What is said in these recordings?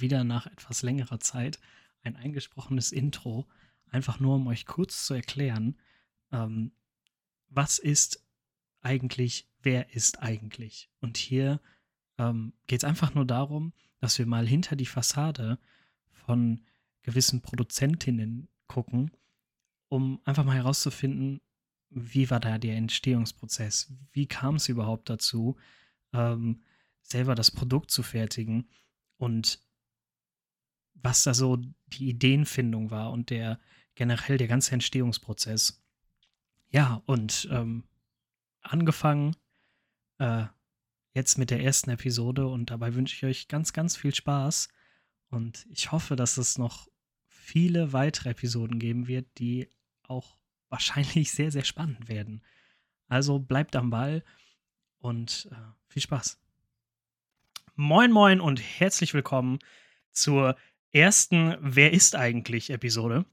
wieder nach etwas längerer Zeit ein eingesprochenes Intro, einfach nur um euch kurz zu erklären, ähm, was ist eigentlich, wer ist eigentlich. Und hier ähm, geht es einfach nur darum, dass wir mal hinter die Fassade von gewissen Produzentinnen gucken, um einfach mal herauszufinden, wie war da der Entstehungsprozess? Wie kam es überhaupt dazu, ähm, selber das Produkt zu fertigen und was da so die Ideenfindung war und der generell der ganze Entstehungsprozess. Ja, und ähm, angefangen äh, jetzt mit der ersten Episode und dabei wünsche ich euch ganz, ganz viel Spaß und ich hoffe, dass es noch viele weitere Episoden geben wird, die auch wahrscheinlich sehr, sehr spannend werden. Also bleibt am Ball und äh, viel Spaß. Moin, moin und herzlich willkommen zur ersten Wer ist eigentlich Episode.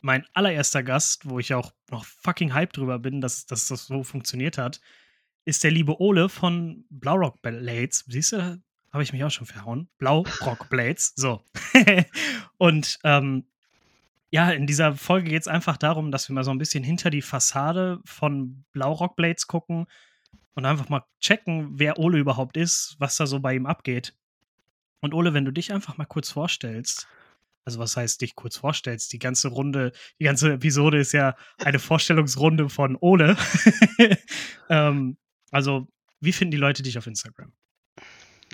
Mein allererster Gast, wo ich auch noch fucking hype drüber bin, dass, dass das so funktioniert hat, ist der liebe Ole von Blaurock Blades. Siehst du, da habe ich mich auch schon verhauen. Blaurock Blades. So. und ähm, ja, in dieser Folge geht es einfach darum, dass wir mal so ein bisschen hinter die Fassade von Blaurock Blades gucken und einfach mal checken, wer Ole überhaupt ist, was da so bei ihm abgeht. Und Ole, wenn du dich einfach mal kurz vorstellst, also was heißt dich kurz vorstellst, die ganze Runde, die ganze Episode ist ja eine Vorstellungsrunde von Ole. ähm, also, wie finden die Leute dich auf Instagram?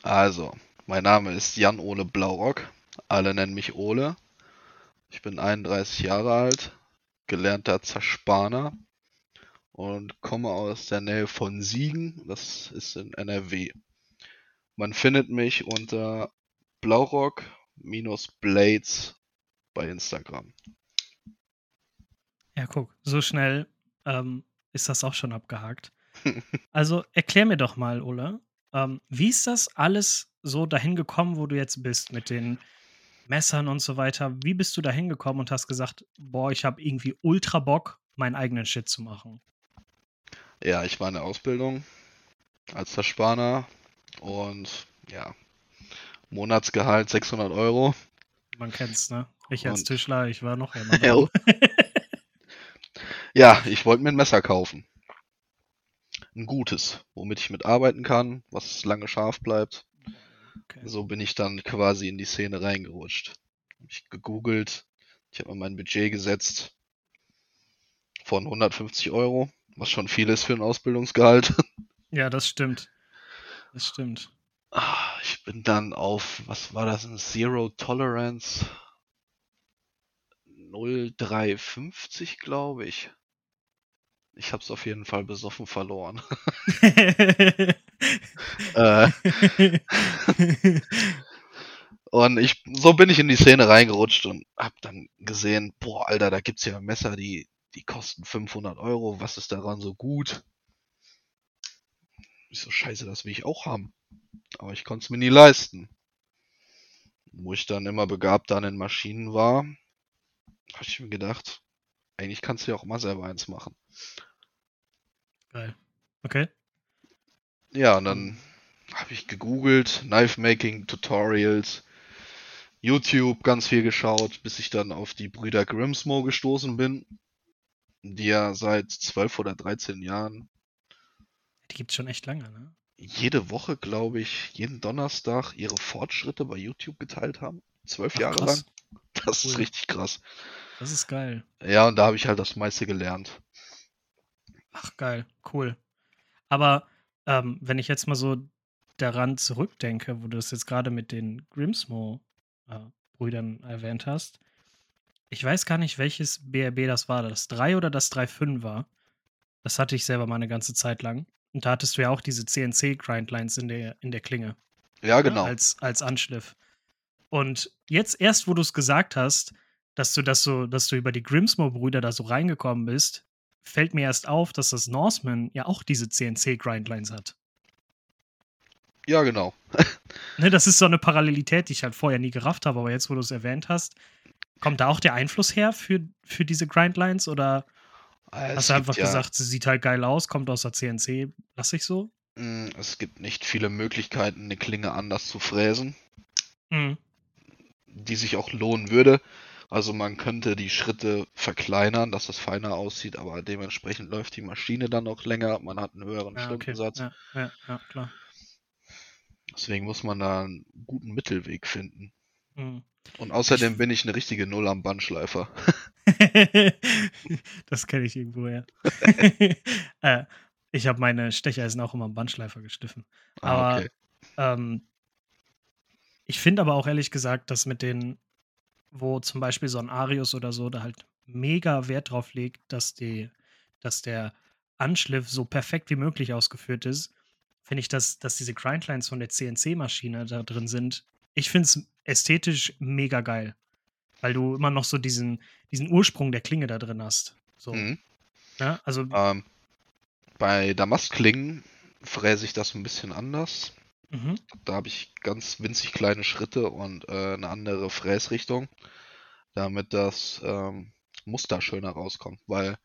Also, mein Name ist Jan Ole Blaurock. Alle nennen mich Ole. Ich bin 31 Jahre alt, gelernter Zerspaner und komme aus der Nähe von Siegen, das ist in NRW. Man findet mich unter Blaurock-Blades bei Instagram. Ja, guck, so schnell ähm, ist das auch schon abgehakt. also erklär mir doch mal, Ole, ähm, wie ist das alles so dahin gekommen, wo du jetzt bist mit den Messern und so weiter? Wie bist du da hingekommen und hast gesagt, boah, ich habe irgendwie ultra Bock, meinen eigenen Shit zu machen? Ja, ich war in der Ausbildung als Zerspaner und ja, Monatsgehalt 600 Euro. Man kennt's, ne? Ich als und, Tischler, ich war noch immer. Ja, ich wollte mir ein Messer kaufen. Ein gutes, womit ich mitarbeiten kann, was lange scharf bleibt. Okay. So bin ich dann quasi in die Szene reingerutscht. Hab ich gegoogelt, ich habe mir mein Budget gesetzt von 150 Euro was schon viel ist für ein Ausbildungsgehalt. Ja, das stimmt. Das stimmt. Ah, bin dann auf, was war das, ein Zero Tolerance 0350, glaube ich. Ich habe es auf jeden Fall besoffen verloren. äh, und ich, so bin ich in die Szene reingerutscht und habe dann gesehen, boah, Alter, da gibt's ja Messer, die die kosten 500 Euro, was ist daran so gut? Ich so, scheiße, das will ich auch haben. Aber ich konnte es mir nie leisten. Wo ich dann immer begabt an den Maschinen war, habe ich mir gedacht, eigentlich kannst du ja auch mal selber eins machen. Geil. Okay. Ja, und dann habe ich gegoogelt, Knife Making Tutorials, YouTube ganz viel geschaut, bis ich dann auf die Brüder Grimsmo gestoßen bin die ja seit 12 oder 13 Jahren. Die gibt es schon echt lange, ne? Jede Woche, glaube ich, jeden Donnerstag ihre Fortschritte bei YouTube geteilt haben. Zwölf Jahre krass. lang. Das cool. ist richtig krass. Das ist geil. Ja, und da habe ich halt das meiste gelernt. Ach, geil, cool. Aber ähm, wenn ich jetzt mal so daran zurückdenke, wo du das jetzt gerade mit den Grimsmo-Brüdern äh, erwähnt hast, ich weiß gar nicht, welches BRB das war. Das 3 oder das 3.5 war. Das hatte ich selber mal eine ganze Zeit lang. Und da hattest du ja auch diese CNC-Grindlines in der, in der Klinge. Ja, ne, genau. Ja, als, als Anschliff. Und jetzt erst, wo du es gesagt hast, dass du das so, dass du über die Grimsmo-Brüder da so reingekommen bist, fällt mir erst auf, dass das Norseman ja auch diese CNC-Grindlines hat. Ja, genau. ne, das ist so eine Parallelität, die ich halt vorher nie gerafft habe, aber jetzt, wo du es erwähnt hast, Kommt da auch der Einfluss her für, für diese Grindlines oder? Ah, es Hast du einfach ja, gesagt, sie sieht halt geil aus, kommt aus der CNC, lass ich so? mh, es gibt nicht viele Möglichkeiten, eine Klinge anders zu fräsen, Mhm. die sich auch lohnen würde. Also man könnte die Schritte verkleinern, dass das feiner aussieht, aber dementsprechend läuft die Maschine dann auch länger, man hat einen höheren Ja, okay. Stundensatz. Ja, ja, ja, klar. Deswegen muss man da einen guten Mittelweg finden. Mhm. Und Ich, außerdem bin ich eine richtige Null am Bandschleifer. das kenne ich irgendwoher. äh, ich habe meine Stecheisen auch immer am Bandschleifer geschliffen. Ah, Aber okay. ähm, ich finde aber auch ehrlich gesagt, dass mit den, wo zum Beispiel so ein Arius oder so, da halt mega Wert drauf legt, dass die, dass der Anschliff so perfekt wie möglich ausgeführt ist, finde ich, dass, dass diese Grindlines von der CNC-Maschine da drin sind. Ich finde es ästhetisch mega geil, weil du immer noch so diesen, diesen Ursprung der Klinge da drin hast. So, Mhm. ne? Also, Ähm, bei Damastklingen fräse ich das ein bisschen anders. mhm, Da habe ich ganz winzig kleine Schritte und äh, eine andere Fräsrichtung, damit das ähm, Muster schöner rauskommt. Weil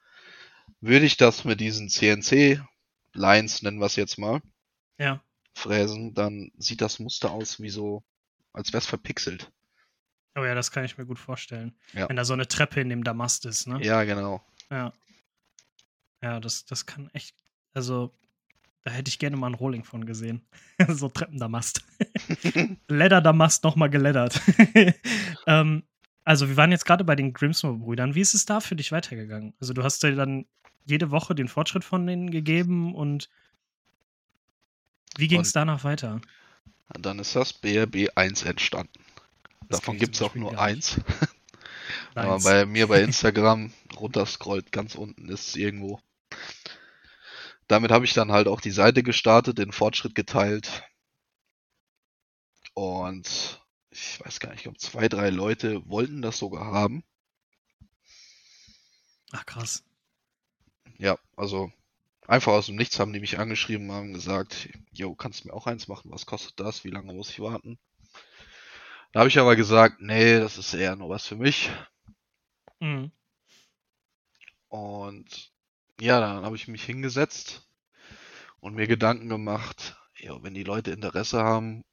würde ich das mit diesen CNC-Lines, nennen wir es jetzt mal, ja. fräsen, dann sieht das Muster aus wie so, als wäre es verpixelt. Oh ja, das kann ich mir gut vorstellen. Ja. Wenn da so eine Treppe in dem Damast ist, ne? Ja, genau. Ja. Ja, das, das kann echt. Also, da hätte ich gerne mal ein Rolling von gesehen. so Treppendamast. Ledderdamast nochmal geleddert. ähm, also, wir waren jetzt gerade bei den Grimsmore-Brüdern. Wie ist es da für dich weitergegangen? Also, du hast dir dann jede Woche den Fortschritt von denen gegeben und wie ging es danach weiter? Dann ist das BRB 1 entstanden. Das Davon gibt es auch nur eins. Aber Deins. bei mir bei Instagram runterscrollt, ganz unten ist es irgendwo. Damit habe ich dann halt auch die Seite gestartet, den Fortschritt geteilt. Und ich weiß gar nicht, ich glaube zwei, drei Leute wollten das sogar haben. Ach, krass. Ja, also einfach aus dem Nichts haben die mich angeschrieben, haben gesagt, jo, kannst du mir auch eins machen? Was kostet das? Wie lange muss ich warten? Da habe ich aber gesagt, nee, das ist eher nur was für mich. Mhm. Und ja, dann habe ich mich hingesetzt und mir Gedanken gemacht, ja, wenn die Leute Interesse haben,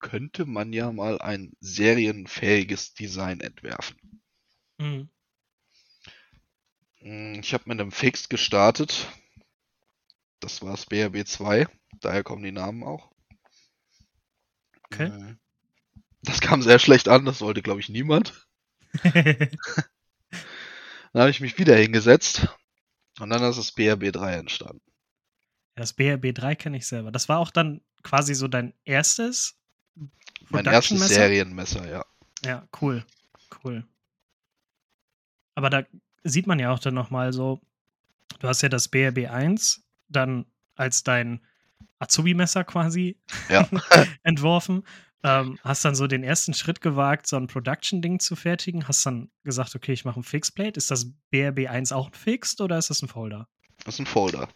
könnte man ja mal ein serienfähiges Design entwerfen. Mhm. Mm, Ich habe mit einem Fixed gestartet. Das war das BRB 2. Daher kommen die Namen auch. Okay. Mm, Das kam sehr schlecht an, das wollte, glaube ich, niemand. Dann habe ich mich wieder hingesetzt und dann ist das BRB 3 entstanden. Das BRB 3 kenne ich selber. Das war auch dann quasi so dein erstes Mein erstes? Serienmesser, ja. Ja, cool. Cool. Aber da sieht man ja auch dann nochmal so, du hast ja das BRB 1 dann als dein Azubi-Messer quasi Ja. entworfen. Ähm, hast dann so den ersten Schritt gewagt, so ein Production-Ding zu fertigen. Hast dann gesagt, okay, ich mache ein Fixplate. Ist das BRB 1 auch ein Fixed oder ist das ein Folder? Das ist ein Folder.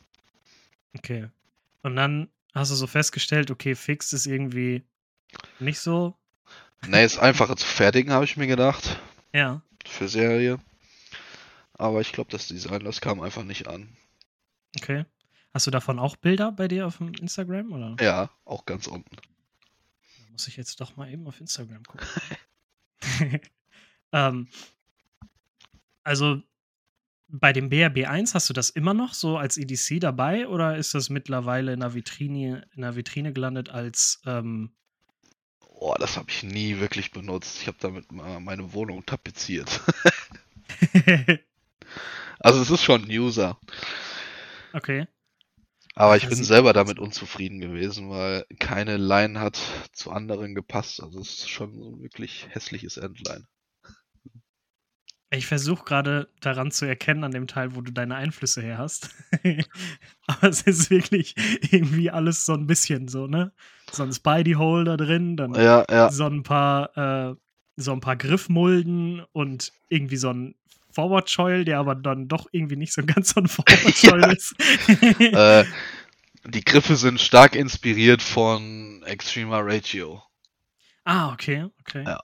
Okay. Und dann hast du so festgestellt, okay, Fixed ist irgendwie nicht so. Ne, ist einfacher zu fertigen, habe ich mir gedacht. Ja. Für Serie. Aber ich glaube, das Design, das kam einfach nicht an. Okay. Hast du davon auch Bilder bei dir auf dem Instagram? Oder? Ja, auch ganz unten. Da muss ich jetzt doch mal eben auf Instagram gucken. ähm, also bei dem BRB 1 hast du das immer noch so als EDC dabei oder ist das mittlerweile in der Vitrine, in der Vitrine gelandet als ähm, Boah, das habe ich nie wirklich benutzt. Ich habe damit mal meine Wohnung tapeziert. also es ist schon ein User. Okay. Aber ich bin selber damit unzufrieden gewesen, weil keine Line hat zu anderen gepasst. Also es ist schon so ein wirklich hässliches Endline. Ich versuche gerade daran zu erkennen, an dem Teil, wo du deine Einflüsse her hast. Aber es ist wirklich irgendwie alles so ein bisschen so, ne? So ein Spidey-Hole da drin, dann Ja, ja. so ein paar, äh, so ein paar Griffmulden und irgendwie so ein Forward-Choil, der aber dann doch irgendwie nicht so ganz so ein Forward-Choil ist. äh, die Griffe sind stark inspiriert von Extrema Ratio. ah, okay, okay. Ja.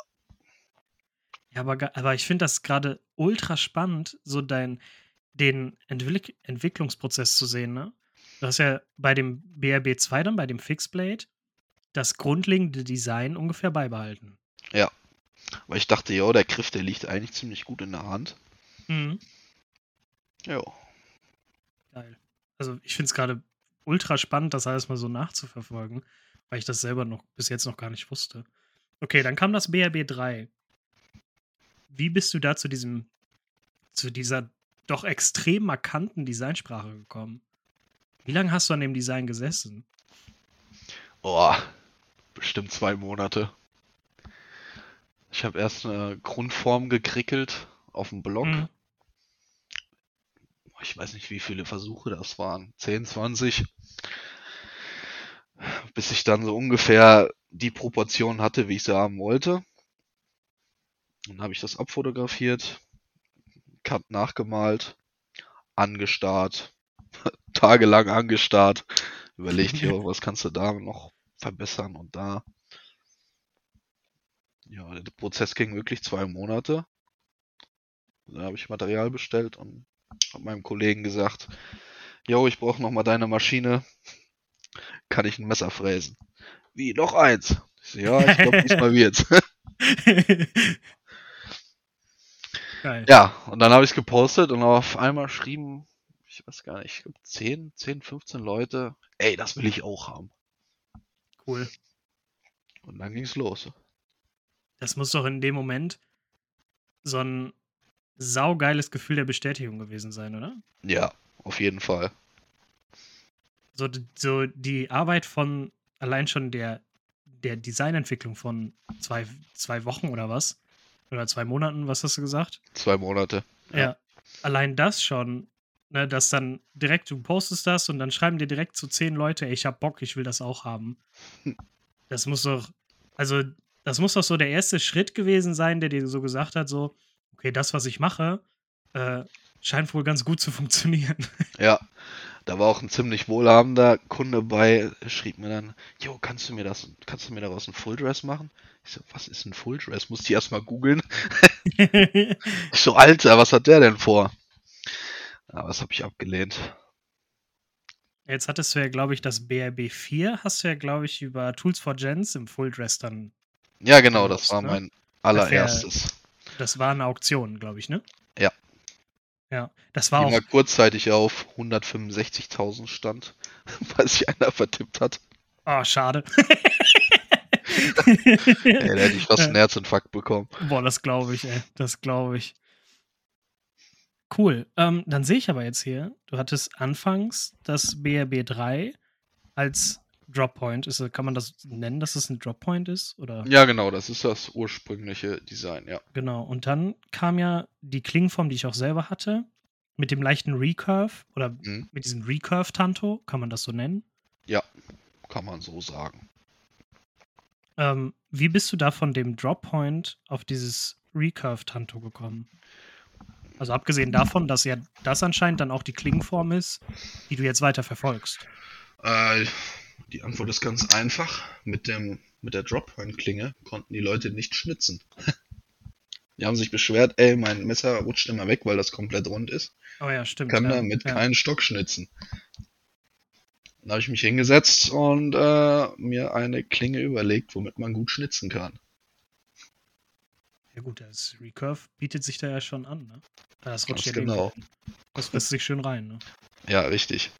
Ja, aber, aber ich finde das gerade ultra spannend, so dein, den Entwick Entwicklungsprozess zu sehen, ne? Du hast ja bei dem BRB 2 dann, bei dem Fixblade, das grundlegende Design ungefähr beibehalten. Ja. Weil ich dachte, ja, der Griff, der liegt eigentlich ziemlich gut in der Hand. Mhm. Ja. Geil. Also ich finde es gerade ultra spannend, das alles mal so nachzuverfolgen, weil ich das selber noch bis jetzt noch gar nicht wusste. Okay, dann kam das BRB 3. Wie bist du da zu diesem, zu dieser doch extrem markanten Designsprache gekommen? Wie lange hast du an dem Design gesessen? Oh, bestimmt zwei Monate. Ich habe erst eine Grundform gekrickelt auf dem Blog. Mhm. Ich weiß nicht, wie viele Versuche das waren. 10, 20. Bis ich dann so ungefähr die Proportion hatte, wie ich sie haben wollte. Dann habe ich das abfotografiert, Cut nachgemalt, angestarrt, tagelang angestarrt, überlegt, hier, was kannst du da noch verbessern und da. Ja, der Prozess ging wirklich zwei Monate. Da habe ich Material bestellt und habe meinem Kollegen gesagt, Jo, ich brauche noch mal deine Maschine. Kann ich ein Messer fräsen? Wie, noch eins? Ich so, ja, ich glaube, diesmal wird's. Geil. Ja, und dann habe ich es gepostet und auf einmal schrieben, ich weiß gar nicht, ich glaube 10, 10, 15 Leute, ey, das will ich auch haben. Cool. Und dann ging's los. Das muss doch in dem Moment so ein saugeiles Gefühl der Bestätigung gewesen sein, oder? Ja, auf jeden Fall. So, so die Arbeit von allein schon der, der Designentwicklung von zwei, zwei Wochen oder was? Oder zwei Monaten, was hast du gesagt? Zwei Monate. Ja. ja. Allein das schon, ne, dass dann direkt, du postest das und dann schreiben dir direkt so zehn Leute, ey, ich hab Bock, ich will das auch haben. Das muss doch, also, das muss doch so der erste Schritt gewesen sein, der dir so gesagt hat, so, okay, das, was ich mache, äh, scheint wohl ganz gut zu funktionieren. Ja, da war auch ein ziemlich wohlhabender Kunde bei, schrieb mir dann, Jo, kannst du mir das, kannst du mir daraus ein Fulldress machen? Ich so, was ist ein Fulldress? Muss ich erstmal googeln. ich so, Alter, was hat der denn vor? Aber das habe ich abgelehnt. Jetzt hattest du ja, glaube ich, das BRB 4, hast du ja, glaube ich, über Tools for Gens im Fulldress dann. Ja, genau, das war ne? mein allererstes. Das, war eine Auktion, glaube ich, ne? Ja. Ja, das war Die auch. mal kurzzeitig auf 165.000 stand, weil sich einer vertippt hat. Oh, schade. ey, da hätte ich fast einen Herzinfarkt bekommen. Boah, das glaube ich, ey. Das glaube ich. Cool. Ähm, dann sehe ich aber jetzt hier, du hattest anfangs das BRB 3 als Droppoint. Ist, kann man das nennen, dass es ein Droppoint ist? Oder? Ja, genau, das ist das ursprüngliche Design, ja. Genau, und dann kam ja die Klingform, die ich auch selber hatte, mit dem leichten Recurve oder mhm. mit diesem Recurve-Tanto, kann man das so nennen? Ja, kann man so sagen. Ähm, wie bist du da von dem Droppoint auf dieses Recurve-Tanto gekommen? Also abgesehen davon, dass ja das anscheinend dann auch die Klingenform ist, die du jetzt weiter verfolgst. Äh, die Antwort ist ganz einfach. Mit, dem, mit der Droppoint-Klinge konnten die Leute nicht schnitzen. die haben sich beschwert, ey, mein Messer rutscht immer weg, weil das komplett rund ist. Oh ja, stimmt. Kann ja, damit ja. keinen Stock schnitzen. Dann habe ich mich hingesetzt und äh, mir eine Klinge überlegt, womit man gut schnitzen kann. Ja gut, das Recurve bietet sich da ja schon an, ne? Das rutscht ja genau. Das frisst sich schön rein, ne? Ja, richtig.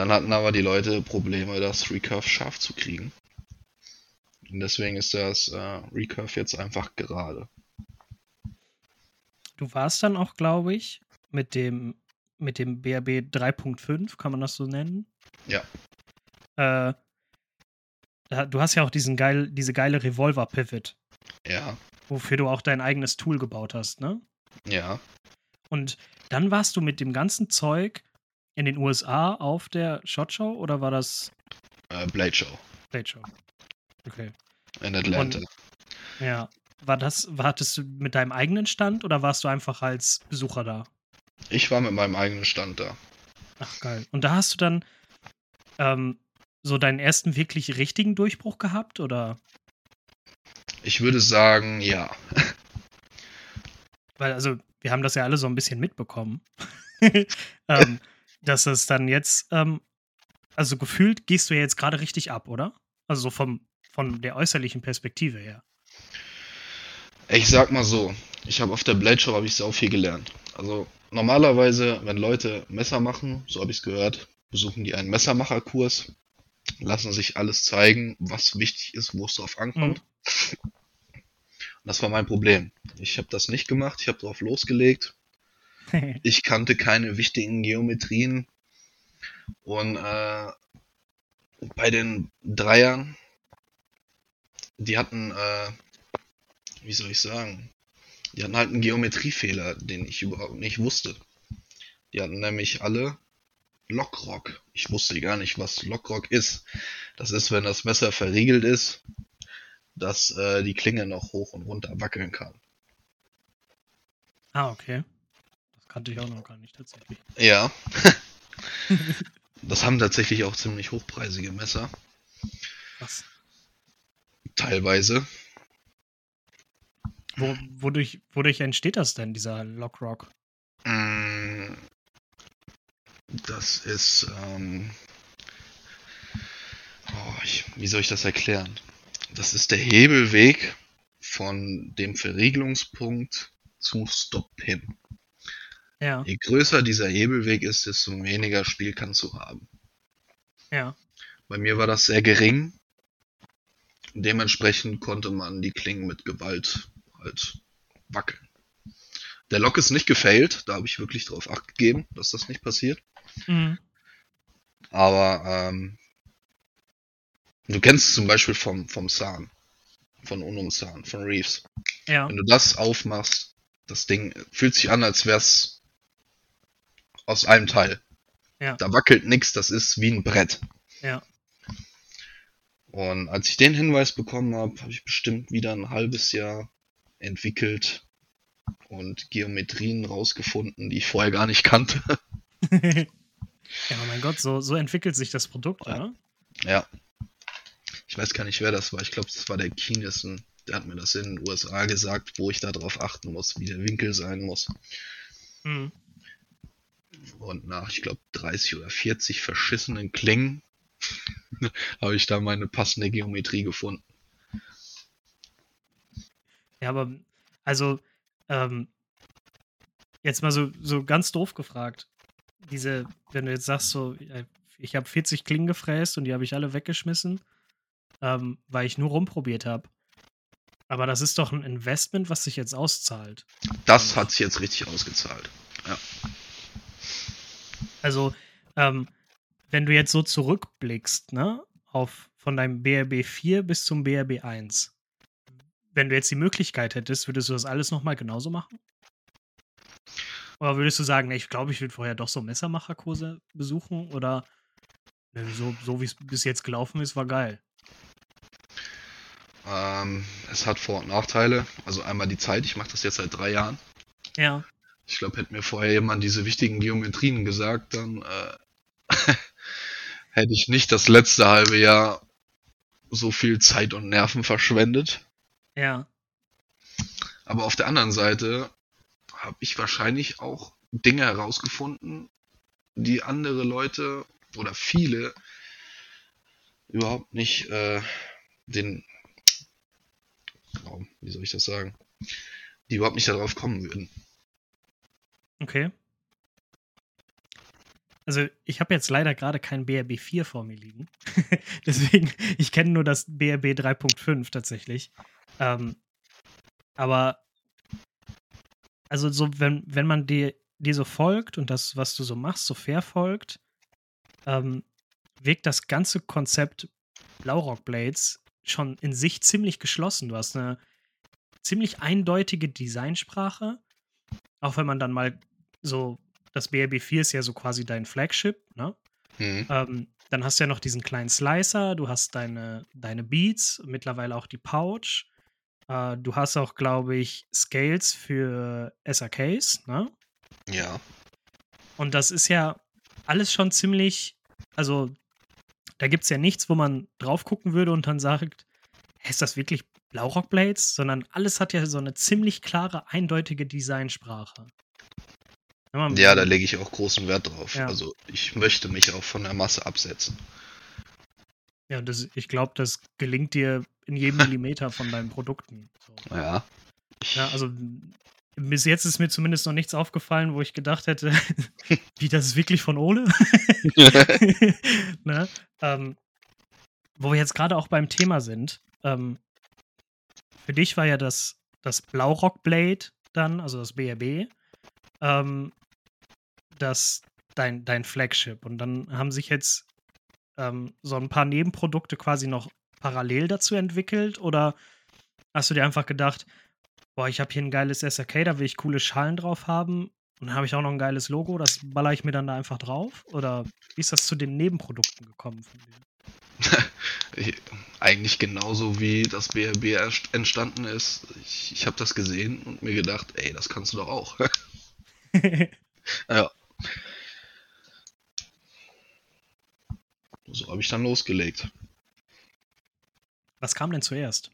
Dann hatten aber die Leute Probleme, das Recurve scharf zu kriegen. Und deswegen ist das äh, Recurve jetzt einfach gerade. Du warst dann auch, glaube ich, mit dem, mit dem BRB 3.5, kann man das so nennen? Ja. Äh, du hast ja auch diesen geil, diese geile Revolver-Pivot. Ja. Wofür du auch dein eigenes Tool gebaut hast, ne? Ja. Und dann warst du mit dem ganzen Zeug in den USA auf der Shot Show oder war das? Äh, Blade Show. Blade Show. Okay. In Atlanta. Und, ja. War das, wartest du mit deinem eigenen Stand oder warst du einfach als Besucher da? Ich war mit meinem eigenen Stand da. Ach geil. Und da hast du dann ähm, so deinen ersten wirklich richtigen Durchbruch gehabt oder? Ich würde sagen, ja. Weil, also, wir haben das ja alle so ein bisschen mitbekommen, ähm, dass es dann jetzt, ähm, also gefühlt gehst du ja jetzt gerade richtig ab, oder? Also so vom, von der äußerlichen Perspektive her. Ich sag mal so, ich habe auf der Blade Show habe ich sau viel gelernt. Also normalerweise, wenn Leute Messer machen, so habe ich es gehört, besuchen die einen Messermacherkurs, lassen sich alles zeigen, was wichtig ist, wo es drauf ankommt. Mhm. Das war mein Problem. Ich habe das nicht gemacht, ich habe drauf losgelegt. ich kannte keine wichtigen Geometrien. Und äh, bei den Dreiern, die hatten, äh, wie soll ich sagen, die hatten halt einen Geometriefehler, den ich überhaupt nicht wusste. Die hatten nämlich alle Lockrock. Ich wusste gar nicht, was Lockrock ist. Das ist, wenn das Messer verriegelt ist dass äh, die Klinge noch hoch und runter wackeln kann. Ah, okay. Kannte ich auch noch gar nicht tatsächlich. Ja. das haben tatsächlich auch ziemlich hochpreisige Messer. Was? Teilweise. Wo, wodurch, wodurch entsteht das denn, dieser Lockrock? Mm, das ist, ähm, oh, ich, wie soll ich das erklären? Das ist der Hebelweg von dem Verriegelungspunkt zu Stop-Pin. Ja. Je größer dieser Hebelweg ist, desto weniger Spiel kannst du haben. Ja. Bei mir war das sehr gering. Dementsprechend konnte man die Klingen mit Gewalt halt wackeln. Der Lock ist nicht gefailt, da habe ich wirklich drauf acht gegeben, dass das nicht passiert. Mhm. Aber ähm, Du kennst zum Beispiel vom, vom Sahn, von Unum Sahn, von Reeves. Ja. Wenn du das aufmachst, das Ding fühlt sich an, als wär's aus einem Teil. Ja. Da wackelt nichts, das ist wie ein Brett. Ja. Und als ich den Hinweis bekommen habe, habe ich bestimmt wieder ein halbes Jahr entwickelt und Geometrien rausgefunden, die ich vorher gar nicht kannte. ja, mein Gott, so, so entwickelt sich das Produkt, ja. oder? Ja. Ich weiß gar nicht, wer das war. Ich glaube, das war der Kineson. Der hat mir das in den USA gesagt, wo ich darauf achten muss, wie der Winkel sein muss. Mhm. Und nach, ich glaube, 30 oder 40 verschissenen Klingen habe ich da meine passende Geometrie gefunden. Ja, aber also ähm, jetzt mal so, so ganz doof gefragt. Diese, wenn du jetzt sagst, so, ich habe 40 Klingen gefräst und die habe ich alle weggeschmissen ähm, weil ich nur rumprobiert habe. Aber das ist doch ein Investment, was sich jetzt auszahlt. Das hat sich jetzt richtig ausgezahlt. Also, ähm, wenn du jetzt so zurückblickst, ne, auf von deinem BRB 4 bis zum BRB 1, wenn du jetzt die Möglichkeit hättest, würdest du das alles nochmal genauso machen? Oder würdest du sagen, ich glaube, ich würde vorher doch so Messermacherkurse besuchen? Oder so, so wie es bis jetzt gelaufen ist, war geil? Ähm, es hat Vor- und Nachteile. Also einmal die Zeit, ich mache das jetzt seit drei Jahren. Ja. Ich glaube, hätte mir vorher jemand diese wichtigen Geometrien gesagt, dann äh, hätte ich nicht das letzte halbe Jahr so viel Zeit und Nerven verschwendet. Ja. Aber auf der anderen Seite habe ich wahrscheinlich auch Dinge herausgefunden, die andere Leute oder viele überhaupt nicht äh, den wie soll ich das sagen, die überhaupt nicht darauf kommen würden. Okay. Also ich habe jetzt leider gerade kein BRB 4 vor mir liegen. Deswegen, ich kenne nur das BRB 3.5 tatsächlich. Ähm, aber also so, wenn, wenn man dir, dir so folgt und das, was du so machst, so fair folgt, ähm, wirkt das ganze Konzept Blaurock Blades schon in sich ziemlich geschlossen. Du hast eine ziemlich eindeutige Designsprache. Auch wenn man dann mal so, das BRB 4 ist ja so quasi dein Flagship, ne? Mhm. Ähm, dann hast du ja noch diesen kleinen Slicer, du hast deine, deine Beats, mittlerweile auch die Pouch. Äh, du hast auch, glaube ich, Scales für SRKs, ne? Ja. Und das ist ja alles schon ziemlich, also da gibt es ja nichts, wo man drauf gucken würde und dann sagt, ist das wirklich Blaurock-Blades, sondern alles hat ja so eine ziemlich klare, eindeutige Designsprache. Ja, da lege ich auch großen Wert drauf. Ja. Also ich möchte mich auch von der Masse absetzen. Ja, das, ich glaube, das gelingt dir in jedem Millimeter von deinen Produkten. So. Ja. Ja, also bis jetzt ist mir zumindest noch nichts aufgefallen, wo ich gedacht hätte, wie das ist wirklich von Ole. ne? ähm, wo wir jetzt gerade auch beim Thema sind. Ähm, für dich war ja das, das Blaurock Blade dann, also das BRB, ähm, das dein, dein Flagship. Und dann haben sich jetzt ähm, so ein paar Nebenprodukte quasi noch parallel dazu entwickelt? Oder hast du dir einfach gedacht, boah, ich habe hier ein geiles SRK, da will ich coole Schalen drauf haben und dann habe ich auch noch ein geiles Logo, das baller ich mir dann da einfach drauf? Oder wie ist das zu den Nebenprodukten gekommen von dir? Eigentlich genauso wie das BRB entstanden ist. Ich, ich habe das gesehen und mir gedacht, ey, das kannst du doch auch. ja. So habe ich dann losgelegt. Was kam denn zuerst?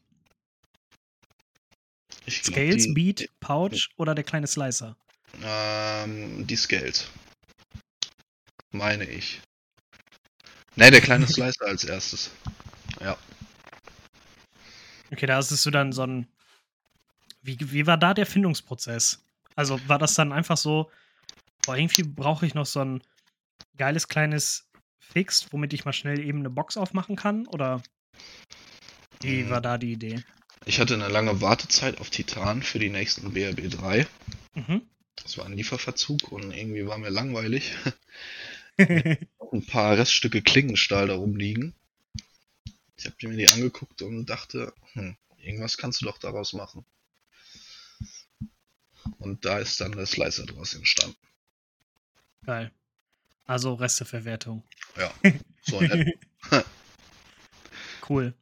Ich Scales, die, Beat, Pouch oder der kleine Slicer? Ähm, die Scales. Meine ich. Ne, der kleine Slicer als erstes. Ja. Okay, da hast du dann so ein. Wie, wie war da der Findungsprozess? Also war das dann einfach so, boah, irgendwie brauche ich noch so ein geiles kleines Fixed, womit ich mal schnell eben eine Box aufmachen kann? Oder wie hm. war da die Idee? Ich hatte eine lange Wartezeit auf Titan für die nächsten BRB 3. Mhm. Das war ein Lieferverzug und irgendwie war mir langweilig. ein paar Reststücke Klingenstahl da rumliegen. Ich habe mir die angeguckt und dachte, hm, irgendwas kannst du doch daraus machen. Und da ist dann der Slicer draus entstanden. Geil. Also Resteverwertung. Ja, so cool.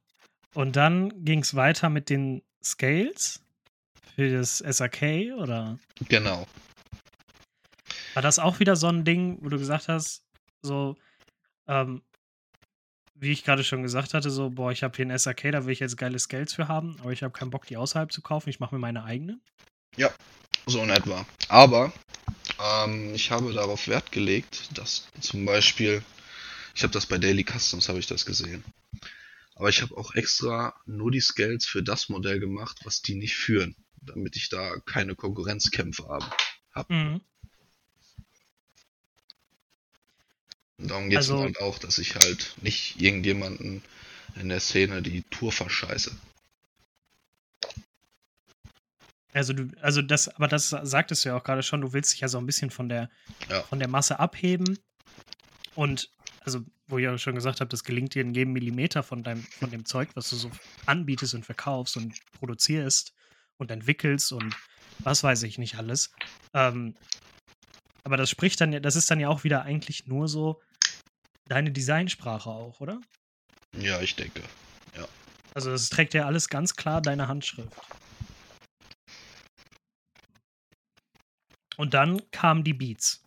Und dann ging es weiter mit den Scales für das SAK, oder? Genau. War das auch wieder so ein Ding, wo du gesagt hast, so, ähm, wie ich gerade schon gesagt hatte, so, boah, ich habe hier ein SAK, da will ich jetzt geile Scales für haben, aber ich habe keinen Bock, die außerhalb zu kaufen, ich mache mir meine eigenen? Ja, so in etwa. Aber ähm, ich habe darauf Wert gelegt, dass zum Beispiel, ich habe das bei Daily Customs, habe ich das gesehen. Aber ich habe auch extra nur die Scales für das Modell gemacht, was die nicht führen, damit ich da keine Konkurrenzkämpfe habe. Hab. Mhm. Darum geht es also, halt auch, dass ich halt nicht irgendjemanden in der Szene die Tour verscheiße. Also du, also das, aber das sagtest du ja auch gerade schon, du willst dich ja so ein bisschen von der, ja. von der Masse abheben. Und also wo ich ja schon gesagt habe, das gelingt dir in jedem Millimeter von deinem, von dem Zeug, was du so anbietest und verkaufst und produzierst und entwickelst und was weiß ich nicht alles. Ähm, aber das spricht dann ja, das ist dann ja auch wieder eigentlich nur so deine Designsprache auch, oder? Ja, ich denke. Ja. Also das trägt ja alles ganz klar deine Handschrift. Und dann kamen die Beats.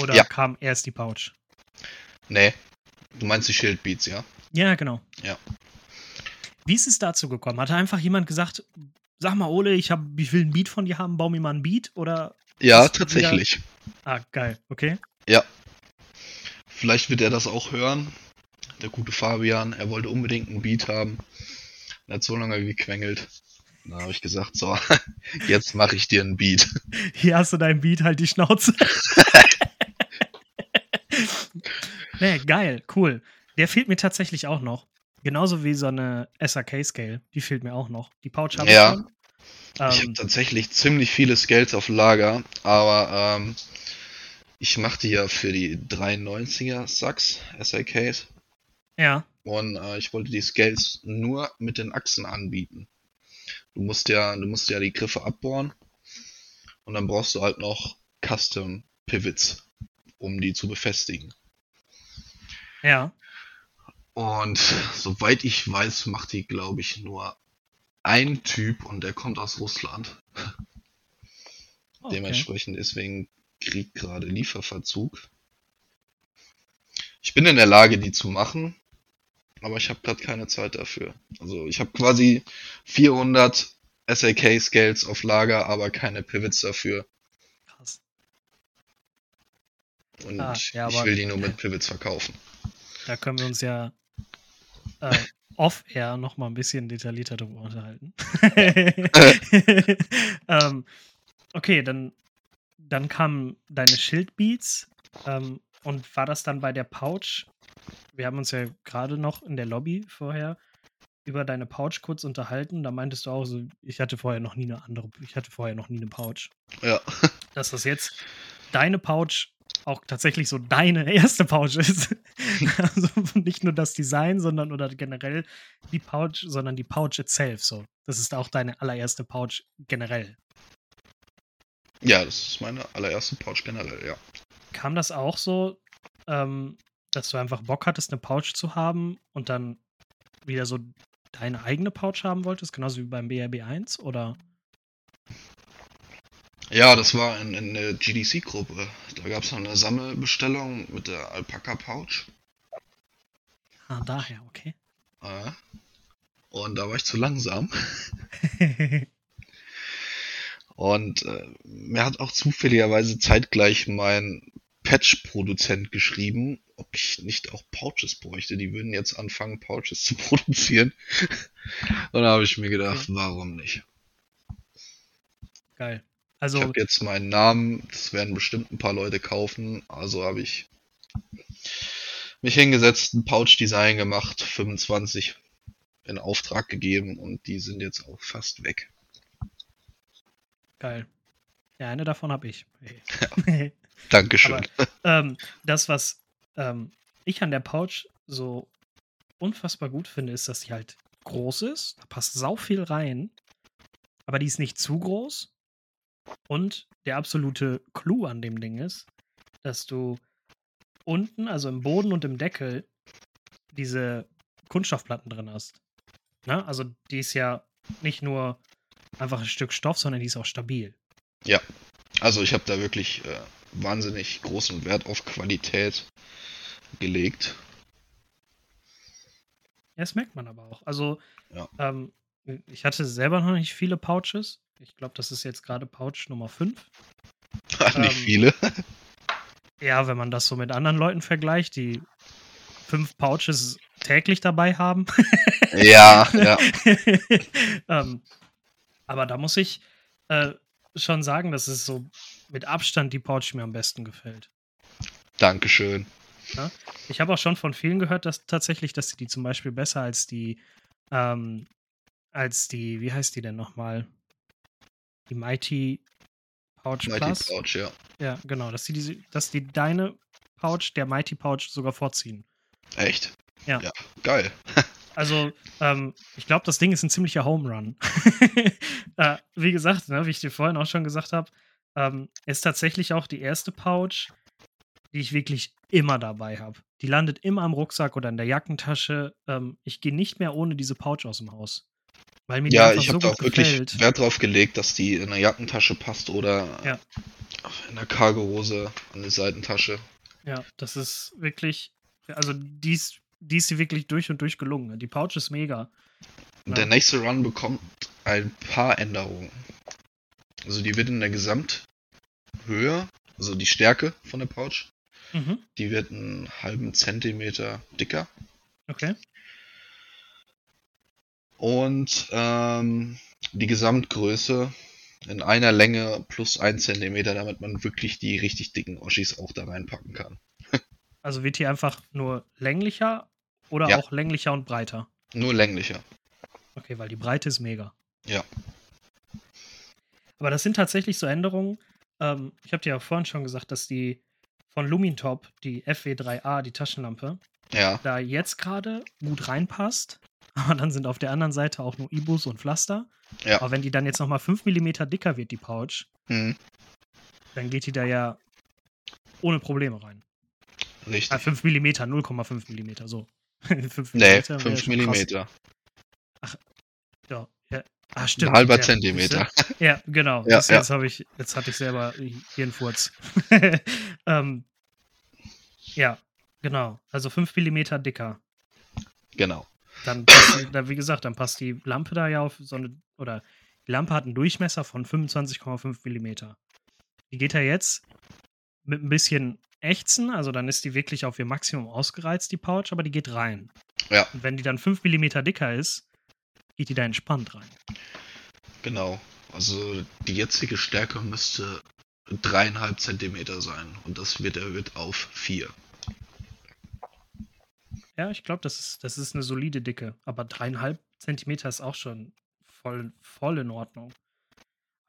Oder ja. kam erst die Pouch? Nee. Du meinst die Schildbeats, ja? Ja, genau. Ja. Wie ist es dazu gekommen? Hat einfach jemand gesagt, sag mal, Ole, ich, hab, ich will ein Beat von dir haben, bau mir mal ein Beat? Oder ja, tatsächlich. Wieder... Ah, geil, okay. Ja. Vielleicht wird er das auch hören. Der gute Fabian, er wollte unbedingt ein Beat haben. Er hat so lange gequengelt. Da habe ich gesagt, so, jetzt mache ich dir ein Beat. Hier hast du dein Beat, halt die Schnauze. nee, geil, cool. Der fehlt mir tatsächlich auch noch. Genauso wie so eine SRK-Scale. Die fehlt mir auch noch. Die Pouch habe ja. ich schon. Ähm, ich habe tatsächlich ziemlich viele Scales auf Lager, aber ähm, ich machte ja für die 93er Sachs SRKs. Ja. Und äh, ich wollte die Scales nur mit den Achsen anbieten. Du musst ja, du musst ja die Griffe abbohren und dann brauchst du halt noch Custom Pivots um die zu befestigen. Ja. Und soweit ich weiß, macht die, glaube ich, nur ein Typ und der kommt aus Russland. Okay. Dementsprechend deswegen Krieg gerade Lieferverzug. Ich bin in der Lage, die zu machen. Aber ich habe gerade keine Zeit dafür. Also ich habe quasi 400 SAK-Scales auf Lager, aber keine Pivots dafür. Krass. Und ah, ja, ich will die nur mit Pivots verkaufen. Da können wir uns ja äh, off-air noch mal ein bisschen detaillierter darüber unterhalten. ähm, okay, dann, dann kamen deine Schildbeats. Ähm, und war das dann bei der Pouch? Wir haben uns ja gerade noch in der Lobby vorher über deine Pouch kurz unterhalten. Da meintest du auch so, ich hatte vorher noch nie eine andere, ich hatte vorher noch nie eine Pouch. Ja. Dass das jetzt deine Pouch auch tatsächlich so deine erste Pouch ist. also nicht nur das Design, sondern oder generell die Pouch, sondern die Pouch itself so. Das ist auch deine allererste Pouch generell. Ja, das ist meine allererste Pouch generell, ja. Kam das auch so, ähm, dass du einfach Bock hattest, eine Pouch zu haben und dann wieder so deine eigene Pouch haben wolltest, genauso wie beim BRB 1 oder? Ja, das war in, in der GDC-Gruppe. Da gab es noch eine Sammelbestellung mit der Alpaka Pouch. Ah, daher, okay. Äh, und da war ich zu langsam. und äh, mir hat auch zufälligerweise zeitgleich mein Patch-Produzent geschrieben, ob ich nicht auch Pouches bräuchte. Die würden jetzt anfangen, Pouches zu produzieren. und da habe ich mir gedacht, warum nicht? Geil. Also, ich habe jetzt meinen Namen, das werden bestimmt ein paar Leute kaufen, also habe ich mich hingesetzt, ein Pouch-Design gemacht, 25 in Auftrag gegeben und die sind jetzt auch fast weg. Geil. Ja, eine davon habe ich. Ja. Dankeschön. Aber, ähm, das, was ähm, ich an der Pouch so unfassbar gut finde, ist, dass sie halt groß ist. Da passt sau viel rein. Aber die ist nicht zu groß. Und der absolute Clou an dem Ding ist, dass du unten, also im Boden und im Deckel, diese Kunststoffplatten drin hast. Ne? Also die ist ja nicht nur einfach ein Stück Stoff, sondern die ist auch stabil. Ja, also ich habe da wirklich äh, wahnsinnig großen Wert auf Qualität gelegt. Ja, das merkt man aber auch. Also ja. ähm, ich hatte selber noch nicht viele Pouches. Ich glaube, das ist jetzt gerade Pouch Nummer 5. Ach, nicht ähm, viele. ja, wenn man das so mit anderen Leuten vergleicht, die fünf Pouches täglich dabei haben. ja, ja. ähm, aber da muss ich äh, schon sagen, dass es so mit Abstand die Pouch mir am besten gefällt. Dankeschön. Ja? Ich habe auch schon von vielen gehört, dass tatsächlich, dass sie die zum Beispiel besser als die, ähm, als die, wie heißt die denn nochmal? Die Mighty Pouch Mighty Plus. Pouch, ja. Ja, genau, dass die, diese, dass die deine Pouch der Mighty Pouch sogar vorziehen. Echt? Ja. Ja, geil. also, ähm, ich glaube, das Ding ist ein ziemlicher Home Run. äh, wie gesagt, ne, wie ich dir vorhin auch schon gesagt habe, ähm, ist tatsächlich auch die erste Pouch, die ich wirklich immer dabei habe. Die landet immer im Rucksack oder in der Jackentasche. Ähm, ich gehe nicht mehr ohne diese Pouch aus dem Haus. Weil mir ja, ich habe so da auch wirklich Wert drauf gelegt, dass die in der Jackentasche passt oder ja. in der Cargo-Hose an die Seitentasche. Ja, das ist wirklich, also die ist, die ist wirklich durch und durch gelungen. Die Pouch ist mega. Ja. Der nächste Run bekommt ein paar Änderungen. Also die wird in der Gesamthöhe, also die Stärke von der Pouch, mhm. die wird einen halben Zentimeter dicker. Okay und ähm, die Gesamtgröße in einer Länge plus ein Zentimeter, damit man wirklich die richtig dicken Oschis auch da reinpacken kann. also wird die einfach nur länglicher oder ja. auch länglicher und breiter? Nur länglicher. Okay, weil die Breite ist mega. Ja. Aber das sind tatsächlich so Änderungen. Ähm, ich habe dir ja vorhin schon gesagt, dass die von Lumintop, die FW3A, die Taschenlampe, ja. da jetzt gerade gut reinpasst. Aber dann sind auf der anderen Seite auch nur Ibus und Pflaster. Ja. Aber wenn die dann jetzt nochmal 5 mm dicker wird, die Pouch, mhm. dann geht die da ja ohne Probleme rein. Richtig. Ah, 5 mm, 0,5 mm, so. 5 nee, 5 mm. Ach, ja. Ja. Ah, stimmt. Ein halber ja, Zentimeter. Ja, genau. Ja, das, jetzt, ich, jetzt hatte ich selber hier einen Furz. ähm, ja, genau. Also 5 mm dicker. Genau. Dann passt, wie gesagt, dann passt die Lampe da ja auf so eine, oder die Lampe hat einen Durchmesser von 25,5 mm. Die geht ja jetzt mit ein bisschen Ächzen, also dann ist die wirklich auf ihr Maximum ausgereizt, die Pouch, aber die geht rein. Ja. Und wenn die dann 5 mm dicker ist, geht die da entspannt rein. Genau. Also die jetzige Stärke müsste dreieinhalb Zentimeter sein und das wird erhöht auf vier. Ja, ich glaube, das ist, das ist eine solide Dicke. Aber dreieinhalb Zentimeter ist auch schon voll, voll in Ordnung.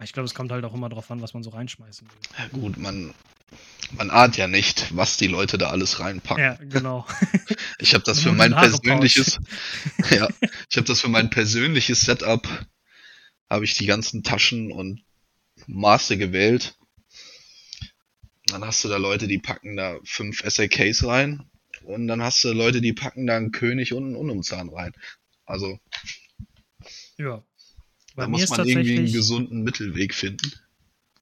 Ich glaube, es kommt halt auch immer darauf an, was man so reinschmeißen will. Ja gut, man, man ahnt ja nicht, was die Leute da alles reinpacken. Ja, genau. Ich habe das für mein persönliches, ja, ich habe das für mein persönliches Setup, habe ich die ganzen Taschen und Maße gewählt. Dann hast du da Leute, die packen da fünf SAKs rein und dann hast du Leute, die packen da einen König und einen Unumzahn rein. Also. Ja. Bei da muss man irgendwie einen gesunden Mittelweg finden.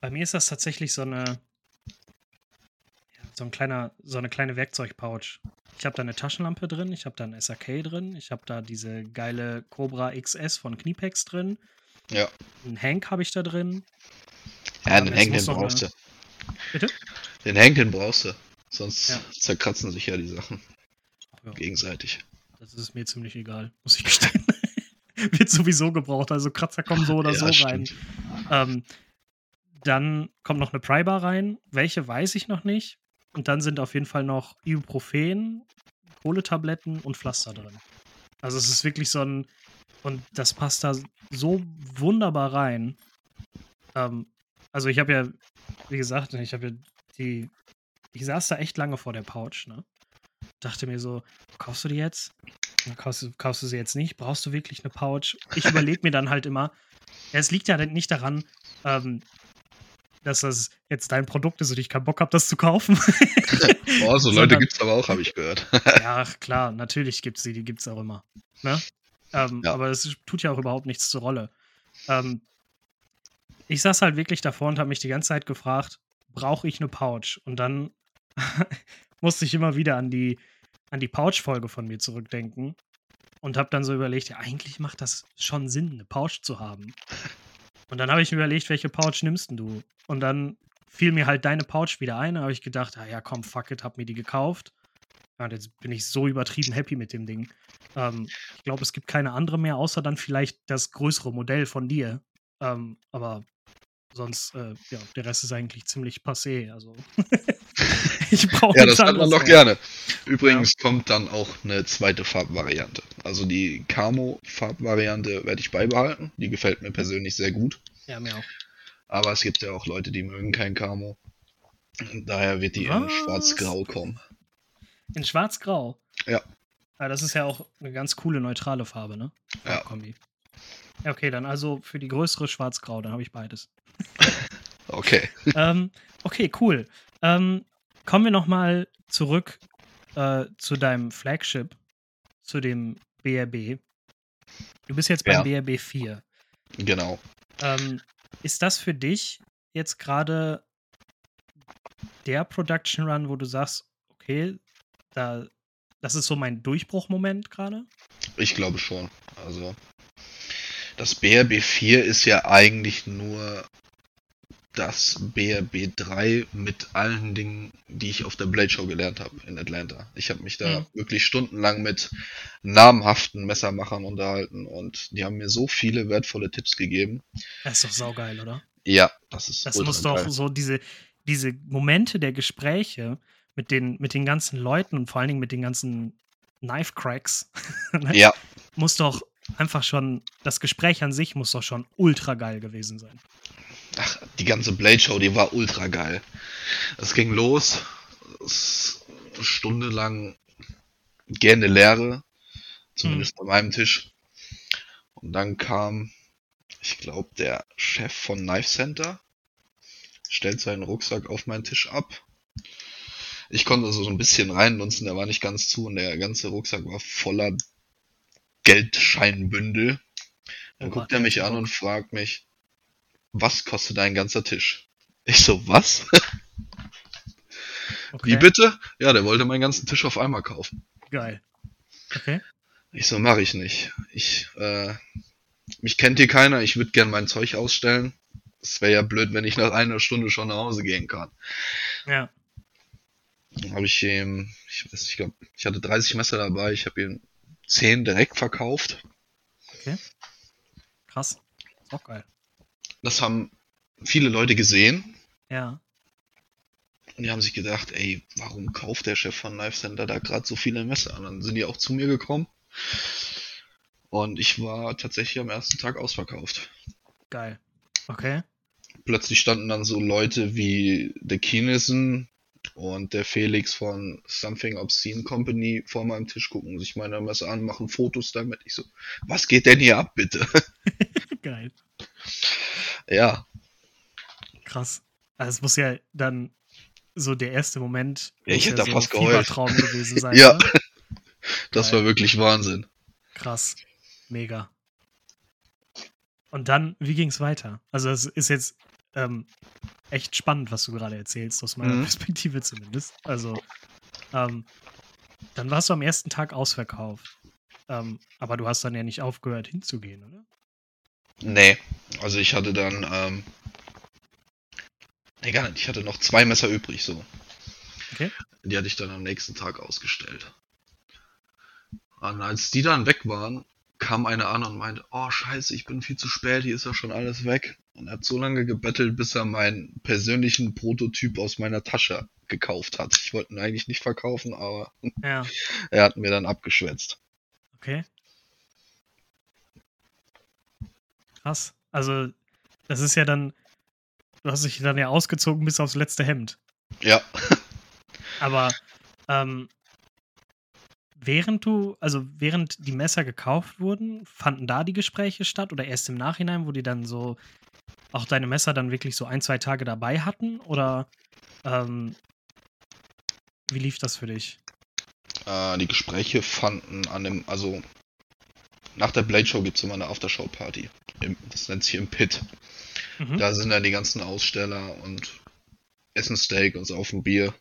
Bei mir ist das tatsächlich so eine. So, ein kleiner, so eine kleine Werkzeugpouch. Ich habe da eine Taschenlampe drin, ich habe da ein SAK drin, ich habe da diese geile Cobra XS von Kniepex drin. Ja. Ein Hank habe ich da drin. Ja, einen Hank, den brauchst du. Bitte? Den Hank, den brauchst du. Sonst ja. zerkratzen sich ja die Sachen. Ja. Gegenseitig. Das ist mir ziemlich egal, muss ich gestehen. Wird sowieso gebraucht, also Kratzer kommen so oder ja, so rein. Ähm, dann kommt noch eine Prybar rein. Welche weiß ich noch nicht. Und dann sind auf jeden Fall noch Ibuprofen, Kohletabletten und Pflaster drin. Also es ist wirklich so ein. Und das passt da so wunderbar rein. Ähm, also ich habe ja, wie gesagt, ich habe ja die ich saß da echt lange vor der Pouch, ne? Dachte mir so, kaufst du die jetzt? Kaufst, kaufst du sie jetzt nicht? Brauchst du wirklich eine Pouch? Ich überlege mir dann halt immer, es liegt ja nicht daran, ähm, dass das jetzt dein Produkt ist und ich keinen Bock habe, das zu kaufen. Boah, so Leute gibt es aber auch, habe ich gehört. ja, klar, natürlich gibt es sie, die gibt es auch immer. Ne? Ähm, ja. Aber es tut ja auch überhaupt nichts zur Rolle. Ähm, ich saß halt wirklich davor und habe mich die ganze Zeit gefragt, brauche ich eine Pouch? Und dann musste ich immer wieder an die, an die Pouch-Folge von mir zurückdenken und habe dann so überlegt, ja, eigentlich macht das schon Sinn, eine Pouch zu haben. Und dann habe ich mir überlegt, welche Pouch nimmst du? Und dann fiel mir halt deine Pouch wieder ein. Da habe ich gedacht, ah ja, komm, fuck it, hab mir die gekauft. Ja, und jetzt bin ich so übertrieben happy mit dem Ding. Ähm, ich glaube, es gibt keine andere mehr, außer dann vielleicht das größere Modell von dir. Ähm, aber sonst, äh, ja, der Rest ist eigentlich ziemlich passé. Also ich brauche Ja, das hat man doch gerne. Übrigens ja. kommt dann auch eine zweite Farbvariante. Also die Camo-Farbvariante werde ich beibehalten. Die gefällt mir persönlich sehr gut. Ja, mir auch. Aber es gibt ja auch Leute, die mögen kein Camo. Und daher wird die Was? in Schwarz-Grau kommen. In Schwarz-Grau? Ja. Aber das ist ja auch eine ganz coole neutrale Farbe, ne? Ja. Kombi. Okay, dann also für die größere Schwarz-Grau, dann habe ich beides. okay. ähm, okay, cool. Ähm, kommen wir nochmal zurück äh, zu deinem Flagship, zu dem BRB. Du bist jetzt beim ja. BRB 4. Genau. Ähm, ist das für dich jetzt gerade der Production Run, wo du sagst, okay, da, das ist so mein Durchbruchmoment gerade? Ich glaube schon. Also das BRB 4 ist ja eigentlich nur das BRB 3 mit allen Dingen, die ich auf der Blade Show gelernt habe in Atlanta. Ich habe mich da mhm. wirklich stundenlang mit namhaften Messermachern unterhalten und die haben mir so viele wertvolle Tipps gegeben. Das ist doch saugeil, oder? Ja, das ist Das muss doch so diese, diese Momente der Gespräche mit den, mit den ganzen Leuten und vor allen Dingen mit den ganzen Knife Cracks. ne? Ja. Muss doch einfach schon, das Gespräch an sich muss doch schon ultra geil gewesen sein. Ach, die ganze Blade Show, die war ultra geil. Es ging los, es, Stunde lang gerne Leere, zumindest hm. an meinem Tisch. Und dann kam, ich glaube, der Chef von Knife Center, stellt seinen Rucksack auf meinen Tisch ab. Ich konnte also so ein bisschen reinlunzen, der war nicht ganz zu und der ganze Rucksack war voller Geldscheinbündel. Dann oh, guckt er mich an und fragt mich, was kostet ein ganzer Tisch? Ich so, was? Okay. Wie bitte? Ja, der wollte meinen ganzen Tisch auf einmal kaufen. Geil. Okay. Ich so, mache ich nicht. Ich, äh, mich kennt hier keiner, ich würde gern mein Zeug ausstellen. Es wäre ja blöd, wenn ich nach einer Stunde schon nach Hause gehen kann. Ja. Dann habe ich ihm, ich weiß, ich glaube, ich hatte 30 Messer dabei, ich habe ihm 10 direkt verkauft. Okay. Krass. Ist auch geil. Das haben viele Leute gesehen. Ja. Und die haben sich gedacht, ey, warum kauft der Chef von Knife Center da gerade so viele Messer? Und dann sind die auch zu mir gekommen. Und ich war tatsächlich am ersten Tag ausverkauft. Geil. Okay. Plötzlich standen dann so Leute wie der Kinesen und der Felix von Something Obscene Company vor meinem Tisch gucken sich meine Messer an, machen Fotos damit. Ich so, was geht denn hier ab, bitte? Geil. Ja. Krass. Also es muss ja dann so der erste Moment ja, ich hätte ja da so fast geheult. Fiebertraum gewesen sein. Ja. ne? Das Geil. war wirklich Wahnsinn. Krass. Mega. Und dann, wie ging es weiter? Also es ist jetzt ähm, echt spannend, was du gerade erzählst, aus meiner Mhm. Perspektive zumindest. Also, ähm, dann warst du am ersten Tag ausverkauft. Ähm, aber du hast dann ja nicht aufgehört hinzugehen, oder? Nee, also ich hatte dann, ähm, nee, gar nicht, ich hatte noch zwei Messer übrig, so. Okay. Die hatte ich dann am nächsten Tag ausgestellt. Und als die dann weg waren, kam einer an und meinte, oh scheiße, ich bin viel zu spät, hier ist ja schon alles weg. Und er hat so lange gebettelt, bis er meinen persönlichen Prototyp aus meiner Tasche gekauft hat. Ich wollte ihn eigentlich nicht verkaufen, aber Ja, er hat mir dann abgeschwätzt. okay. Krass. Also, das ist ja dann, du hast dich dann ja ausgezogen bis aufs letzte Hemd. Ja, Aber ähm, während du, also während die Messer gekauft wurden, fanden da die Gespräche statt oder erst im Nachhinein, wo die dann so auch deine Messer dann wirklich so ein, zwei Tage dabei hatten? Oder ähm, wie lief das für dich? Äh, die Gespräche fanden an dem, also nach der Blade Show gibt's immer eine Aftershow-Party. Das nennt sich im Pit. Mhm. Da sind dann die ganzen Aussteller und essen Steak und saufen Bier.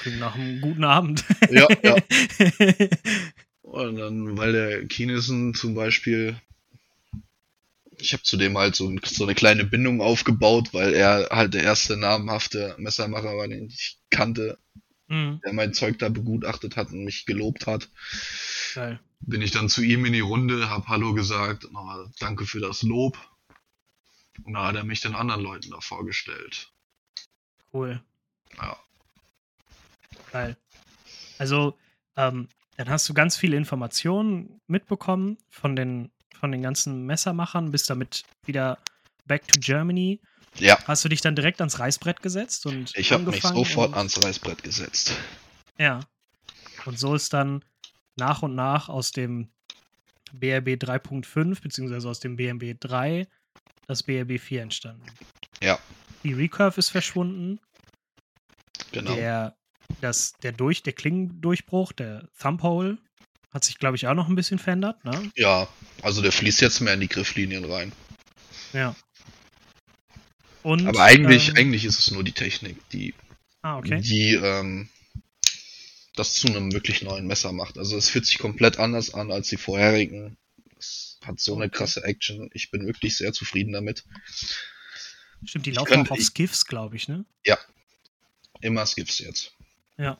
Klingt nach einem guten Abend. Ja, ja. Und dann, weil der Kinesen zum Beispiel, ich habe zudem halt so, so eine kleine Bindung aufgebaut, weil er halt der erste namhafte Messermacher war, den ich kannte, mhm. der mein Zeug da begutachtet hat und mich gelobt hat. Geil. bin ich dann zu ihm in die Runde, hab Hallo gesagt, oh, danke für das Lob. Und da hat er mich den anderen Leuten da vorgestellt. Cool. Ja, Geil. Also, ähm, dann hast du ganz viele Informationen mitbekommen von den, von den ganzen Messermachern, bist damit wieder back to Germany. ja Hast du dich dann direkt ans Reißbrett gesetzt und ich habe mich sofort ans Reißbrett gesetzt. Ja. Und so ist dann nach und nach aus dem BRB 3.5 beziehungsweise aus dem BMB 3 das BRB 4 entstanden. Ja. Die Recurve ist verschwunden. Genau. Der, das, der, durch, der Klingendurchbruch, der Thumbhole, hat sich, glaube ich, auch noch ein bisschen verändert. Ne? Ja, also der fließt jetzt mehr in die Grifflinien rein. Ja. Und, Aber eigentlich, ähm, eigentlich ist es nur die Technik, die, Ah, okay. die ähm, das zu einem wirklich neuen Messer macht. Also es fühlt sich komplett anders an als die vorherigen. Es hat so eine krasse Action. Ich bin wirklich sehr zufrieden damit. Stimmt, die ich laufen könnte- auch auf Skiffs, glaube ich, ne? Immer Skips jetzt. Ja.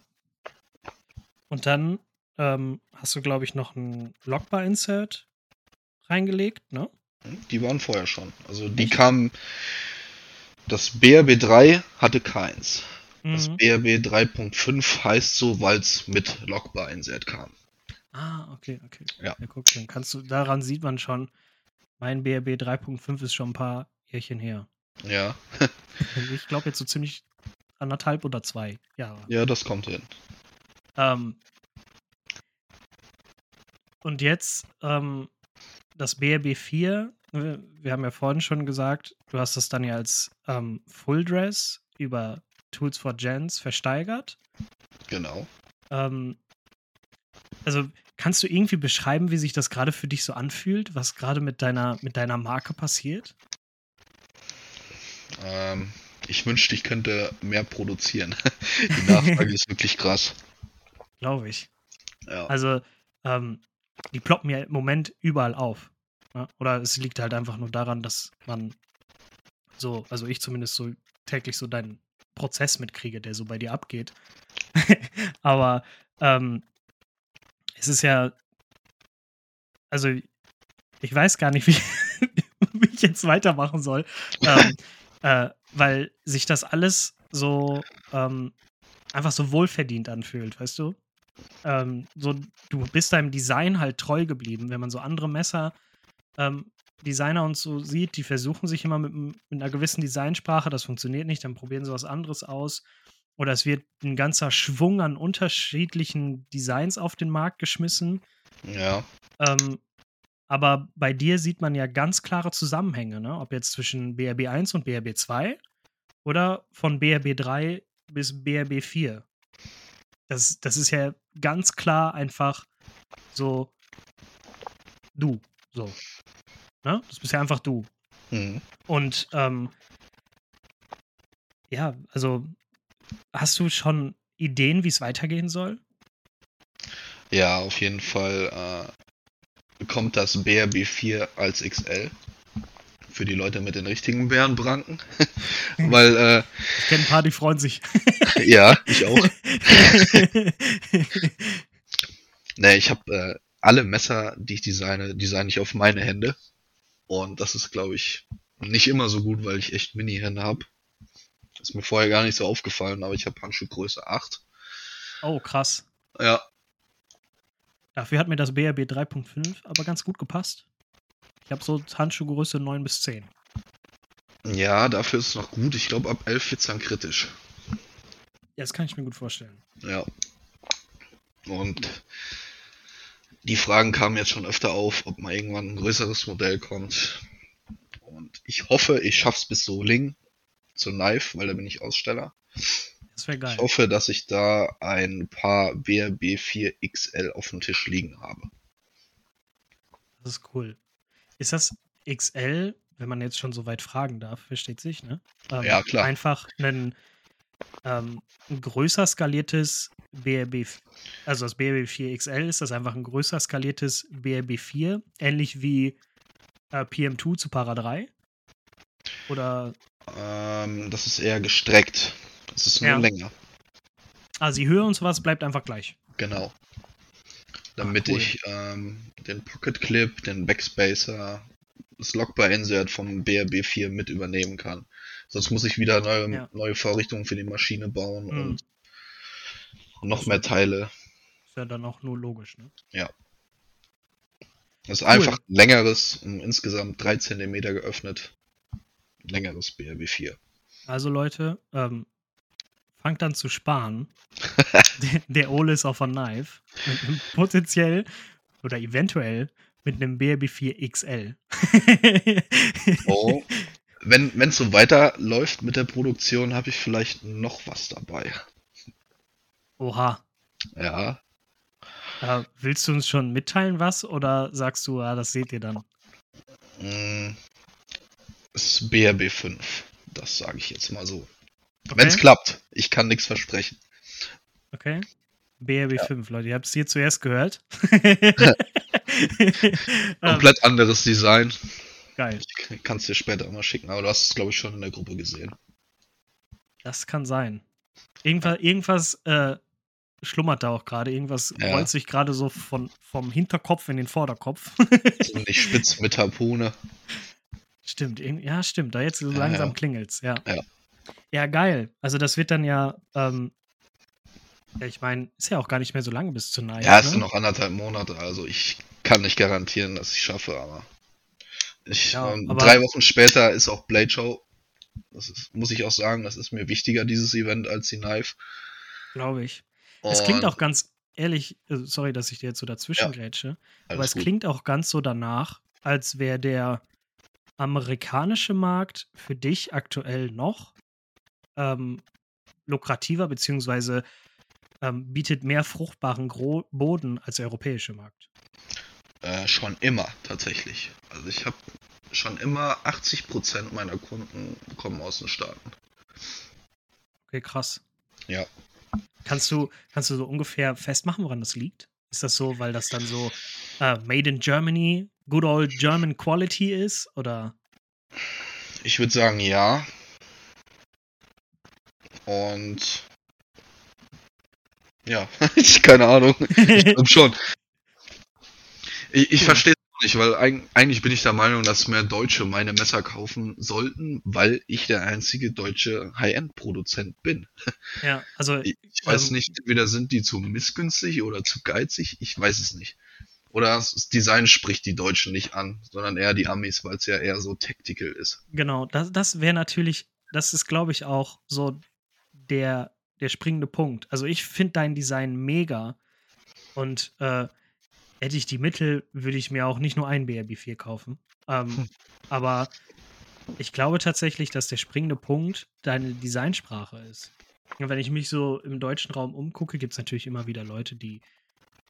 Und dann ähm, hast du, glaube ich, noch ein Lockbar-Insert reingelegt, ne? Die waren vorher schon. Also die kamen. Das BRB3 hatte keins. Das Mhm. BRB 3.5 heißt so, weil es mit Lockbar Insert kam. Ah, okay, okay. Ja. guck, dann kannst du, daran sieht man schon, mein BRB 3.5 ist schon ein paar Jährchen her. Ja, Ich glaube jetzt so ziemlich anderthalb oder zwei Jahre. ja, das kommt hin. Ähm, und jetzt ähm, das BRB 4, wir, wir haben ja vorhin schon gesagt, du hast das dann ja als ähm, Full Dress über Tools for Gens versteigert. Genau. Ähm, also kannst du irgendwie beschreiben, wie sich das gerade für dich so anfühlt, was gerade mit deiner, mit deiner Marke passiert? Ähm, ich wünschte, ich könnte mehr produzieren. Die Nachfrage ist wirklich krass. Glaube ich. Ja. Also, ähm, die ploppen ja im Moment überall auf. Ja? Ne? Oder es liegt halt einfach nur daran, dass man so, also ich zumindest so täglich so deinen Prozess mitkriege, der so bei dir abgeht. Aber ähm, es ist ja, also ich weiß gar nicht, wie, wie ich jetzt weitermachen soll, ähm, äh, weil sich das alles so ähm, einfach so wohlverdient anfühlt, weißt du? Ähm, so, du bist deinem Design halt treu geblieben. Wenn man so andere Messer, ähm, Designer und so sieht, die versuchen sich immer mit, mit, einer gewissen Designsprache, das funktioniert nicht, dann probieren sie was anderes aus. Oder es wird ein ganzer Schwung an unterschiedlichen Designs auf den Markt geschmissen. Ja. Ähm, aber bei dir sieht man ja ganz klare Zusammenhänge, ne? Ob jetzt zwischen BRB 1 und BRB 2 oder von BRB 3 bis BRB 4. Das, das ist ja ganz klar einfach so du. So. Ne? Das bist ja einfach du. Mhm. Und ähm, ja, also hast du schon Ideen, wie es weitergehen soll? Ja, auf jeden Fall äh, kommt das BRB4 als XL für die Leute mit den richtigen Bärenbranken. Weil, äh, ich kenne ein paar, die freuen sich. ja, ich auch. ne, ich habe äh, alle Messer, die ich designe, designe ich auf meine Hände. Und das ist, glaube ich, nicht immer so gut, weil ich echt Mini-Hände habe. Ist mir vorher gar nicht so aufgefallen, aber ich habe Handschuhgröße 8. Oh, krass. Ja. Dafür hat mir das BRB 3.5 aber ganz gut gepasst. Ich habe so Handschuhgröße 9 bis 10. Ja, dafür ist es noch gut. Ich glaube, ab 11 wird es dann kritisch. Ja, das kann ich mir gut vorstellen. Ja. Und die Fragen kamen jetzt schon öfter auf, ob mal irgendwann ein größeres Modell kommt. Und ich hoffe, ich schaff's bis Soling zur Knife, weil da bin ich Aussteller. Das wäre geil. Ich hoffe, dass ich da ein paar BRB 4 XL auf dem Tisch liegen habe. Das ist cool. Ist das XL, wenn man jetzt schon so weit fragen darf, versteht sich, ne? Ähm, ja, klar. Einfach ein, ähm, ein größer skaliertes BRB, also das BRB 4 XL ist das einfach ein größer skaliertes BRB 4, ähnlich wie äh, PM2 zu Para 3? Oder? Ähm, das ist eher gestreckt. Das ist nur ja. länger. Also die Höhe und sowas bleibt einfach gleich. Genau damit cool. ich ähm, den Pocket Clip, den Backspacer, das Lockbar Insert vom BRB4 mit übernehmen kann. Sonst muss ich wieder neue, ja. neue Vorrichtungen für die Maschine bauen mhm. und noch mehr Teile. Ist ja dann auch nur logisch, ne? Ja. Das ist cool. einfach längeres, um insgesamt 3 cm geöffnet. Längeres BRB4. Also Leute, ähm, fangt dann zu sparen. der, der Ole ist auf a Knife. potenziell oder eventuell mit einem BRB4 XL. oh. Wenn es so weiterläuft mit der Produktion, habe ich vielleicht noch was dabei. Oha. Ja. Äh, willst du uns schon mitteilen, was? Oder sagst du, ah, das seht ihr dann? Mm, das ist BRB 5. Das sage ich jetzt mal so. Okay. Wenn es klappt. Ich kann nichts versprechen. Okay. BRB5, ja. Leute, ihr habt es hier zuerst gehört. Komplett anderes Design. Geil. Ich kann es dir später mal schicken, aber du hast es, glaube ich, schon in der Gruppe gesehen. Das kann sein. Irgendwas, irgendwas äh, schlummert da auch gerade. Irgendwas ja. rollt sich gerade so von, vom Hinterkopf in den Vorderkopf. Ziemlich spitz mit Harpune. Stimmt, ja, stimmt. Da jetzt so ja, langsam ja. klingelt's, ja. ja. Ja, geil. Also das wird dann ja, ähm, ja ich meine, ist ja auch gar nicht mehr so lange bis zur Night. Ja, es ne? sind noch anderthalb Monate, also ich kann nicht garantieren, dass ich schaffe, aber, ich, ja, ähm, aber drei Wochen später ist auch Blade Show. Das ist, muss ich auch sagen, das ist mir wichtiger, dieses Event, als die Knife. Glaube ich. Es klingt auch ganz ehrlich, äh, sorry, dass ich dir jetzt so dazwischen ja, aber es gut. klingt auch ganz so danach, als wäre der amerikanische Markt für dich aktuell noch ähm, lukrativer, beziehungsweise ähm, bietet mehr fruchtbaren Gro Boden als der europäische Markt. Äh, schon immer, tatsächlich. Also ich habe schon immer 80% meiner Kunden kommen aus den Staaten. Okay, krass. Ja. Kannst du, kannst du so ungefähr festmachen, woran das liegt? Ist das so, weil das dann so uh, Made in Germany, good old German Quality ist? Oder? Ich würde sagen, ja. Und ja, ich keine Ahnung. Ich glaube schon. Ich, ich verstehe es nicht, weil eigentlich bin ich der Meinung, dass mehr Deutsche meine Messer kaufen sollten, weil ich der einzige deutsche High-End-Produzent bin. Ja, also. Ich, ich weiß ähm, nicht, entweder sind die zu missgünstig oder zu geizig, ich weiß es nicht. Oder das Design spricht die Deutschen nicht an, sondern eher die Amis, weil es ja eher so tactical ist. Genau, das, das wäre natürlich, das ist, glaube ich, auch so der, der springende Punkt. Also ich finde dein Design mega und äh, hätte ich die Mittel, würde ich mir auch nicht nur ein BRB4 kaufen. Ähm, hm. Aber ich glaube tatsächlich, dass der springende Punkt deine Designsprache ist. Und wenn ich mich so im deutschen Raum umgucke, gibt es natürlich immer wieder Leute, die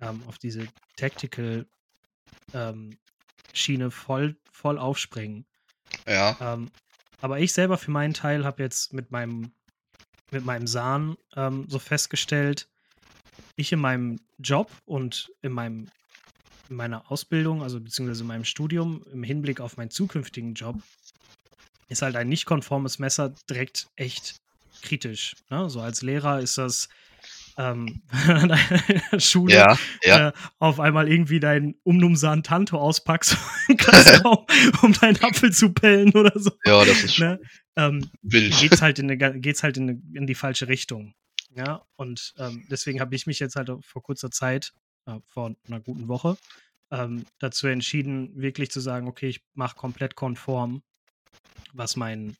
ähm, auf diese Tactical ähm, Schiene voll, voll aufspringen. Ja. Ähm, aber ich selber für meinen Teil habe jetzt mit meinem mit meinem Sahn ähm, so festgestellt, ich in meinem Job und in meinem in meiner Ausbildung, also beziehungsweise in meinem Studium, im Hinblick auf meinen zukünftigen Job, ist halt ein nicht konformes Messer direkt echt kritisch. Ne? So als Lehrer ist das ähm, an einer Schule ja, ja. Äh, auf einmal irgendwie dein Umnumsan Tanto auspackst, um deinen Apfel zu pellen oder so. Ja, das ist ne? ähm, wild. Geht's halt, in, eine, geht's halt in, eine, in die falsche Richtung. Ja, und ähm, deswegen habe ich mich jetzt halt vor kurzer Zeit, äh, vor einer guten Woche, ähm, dazu entschieden, wirklich zu sagen, okay, ich mache komplett konform, was mein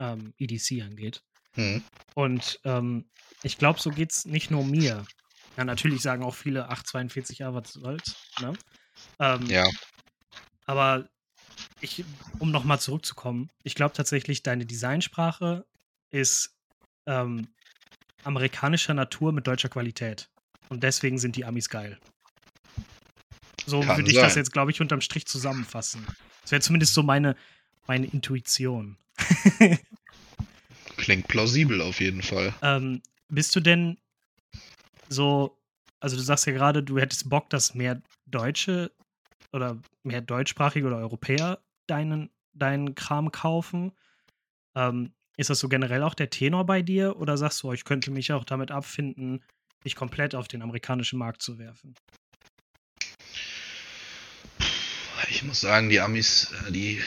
ähm, EDC angeht. Hm. Und ähm, ich glaube, so geht es nicht nur mir. Ja, natürlich sagen auch viele 842a, was soll's. Ne? Ähm, ja. Aber ich, um nochmal zurückzukommen, ich glaube tatsächlich, deine Designsprache ist ähm, amerikanischer Natur mit deutscher Qualität. Und deswegen sind die Amis geil. So würde ich das jetzt, glaube ich, unterm Strich zusammenfassen. Das wäre zumindest so meine, meine Intuition. Klingt plausibel auf jeden Fall. Ähm, bist du denn so, also du sagst ja gerade, du hättest Bock, dass mehr Deutsche oder mehr deutschsprachige oder Europäer deinen, deinen Kram kaufen. Ähm, ist das so generell auch der Tenor bei dir oder sagst du, oh, ich könnte mich auch damit abfinden, mich komplett auf den amerikanischen Markt zu werfen? Ich muss sagen, die Amis, äh, die,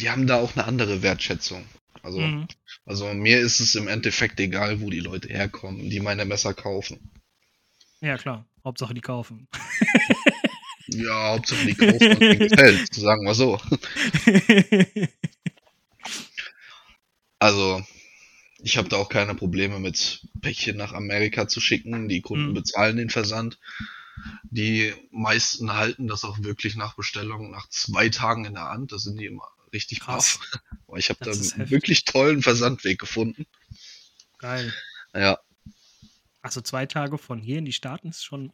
die haben da auch eine andere Wertschätzung. Also, mhm. also mir ist es im Endeffekt egal, wo die Leute herkommen, die meine Messer kaufen. Ja, klar. Hauptsache die kaufen. ja, Hauptsache die kaufen und gefällt, sagen wir so. also, ich habe da auch keine Probleme mit Päckchen nach Amerika zu schicken. Die Kunden mhm. bezahlen den Versand. Die meisten halten das auch wirklich nach Bestellung nach zwei Tagen in der Hand. Das sind die immer richtig krass. Ich habe da einen wirklich tollen Versandweg gefunden. Geil. Ja. Also zwei Tage von hier in die Staaten ist schon.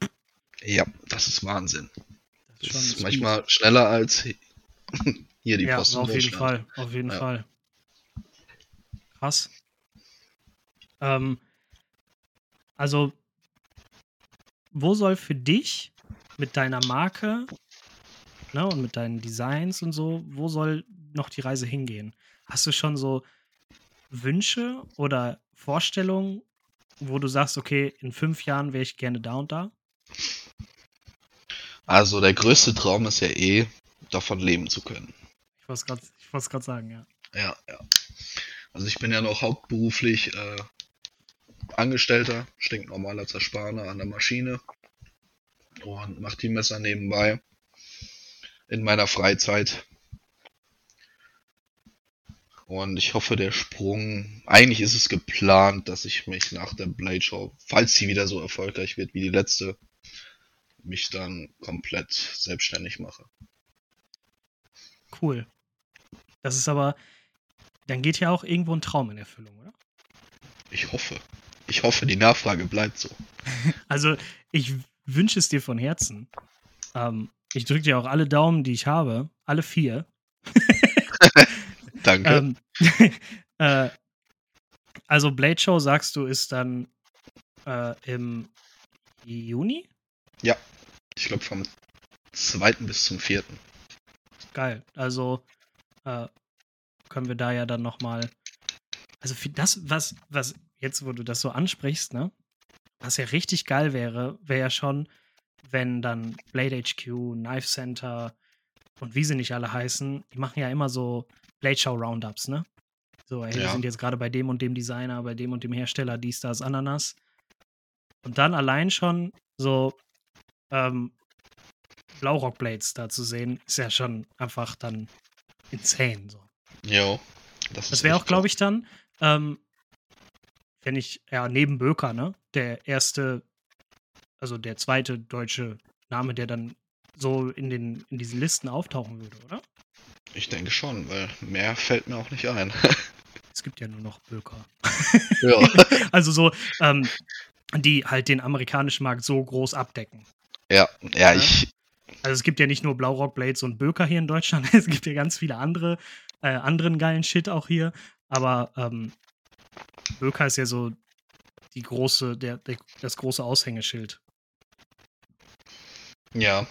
Ja, das ist Wahnsinn. Das ist, das ist manchmal schneller als hier die ja, Post. Auf jeden Fall, auf jeden ja. Fall. Krass. Ähm, also, wo soll für dich mit deiner Marke ne, und mit deinen Designs und so, wo soll noch die Reise hingehen? Hast du schon so Wünsche oder Vorstellungen, wo du sagst, okay, in fünf Jahren wäre ich gerne da und da? Also der größte Traum ist ja eh, davon leben zu können. Ich wollte es gerade sagen, ja. Ja, ja. Also ich bin ja noch hauptberuflich äh, Angestellter, stinknormaler Zerspaner an der Maschine und mache die Messer nebenbei in meiner Freizeit. Und ich hoffe, der Sprung, eigentlich ist es geplant, dass ich mich nach der Blade Show, falls sie wieder so erfolgreich wird wie die letzte, mich dann komplett selbstständig mache. Cool. Das ist aber, dann geht ja auch irgendwo ein Traum in Erfüllung, oder? Ich hoffe. Ich hoffe, die Nachfrage bleibt so. Also, ich wünsche es dir von Herzen. Ähm, ich drücke dir auch alle Daumen, die ich habe. Alle vier. Danke. Ähm, äh, also Blade Show, sagst du, ist dann äh, im Juni? Ja. Ich glaube vom zweiten bis zum vierten. Geil. Also äh, können wir da ja dann nochmal. Also für das, was, was jetzt, wo du das so ansprichst, ne? Was ja richtig geil wäre, wäre ja schon, wenn dann Blade HQ, Knife Center und wie sie nicht alle heißen, die machen ja immer so Blade Show Roundups, ne? So, hey, ja. wir sind jetzt gerade bei dem und dem Designer, bei dem und dem Hersteller, dies, das, Ananas. Und dann allein schon so ähm, Blaurock-Blades da zu sehen, ist ja schon einfach dann insane. So. Jo. Das, das wäre auch, glaube ich, dann, ähm, wenn ich, ja, neben Böker, ne, der erste, also der zweite deutsche Name, der dann so in, den, in diesen Listen auftauchen würde, oder? Ich denke schon, weil mehr fällt mir auch nicht ein. es gibt ja nur noch Böker. Ja. also so, ähm, die halt den amerikanischen Markt so groß abdecken. Ja, ja, ich. Also es gibt ja nicht nur Blaurock Blades und Böker hier in Deutschland, es gibt ja ganz viele andere, äh, anderen geilen Shit auch hier. Aber ähm, Böker ist ja so die große, der, der, das große Aushängeschild. Ja,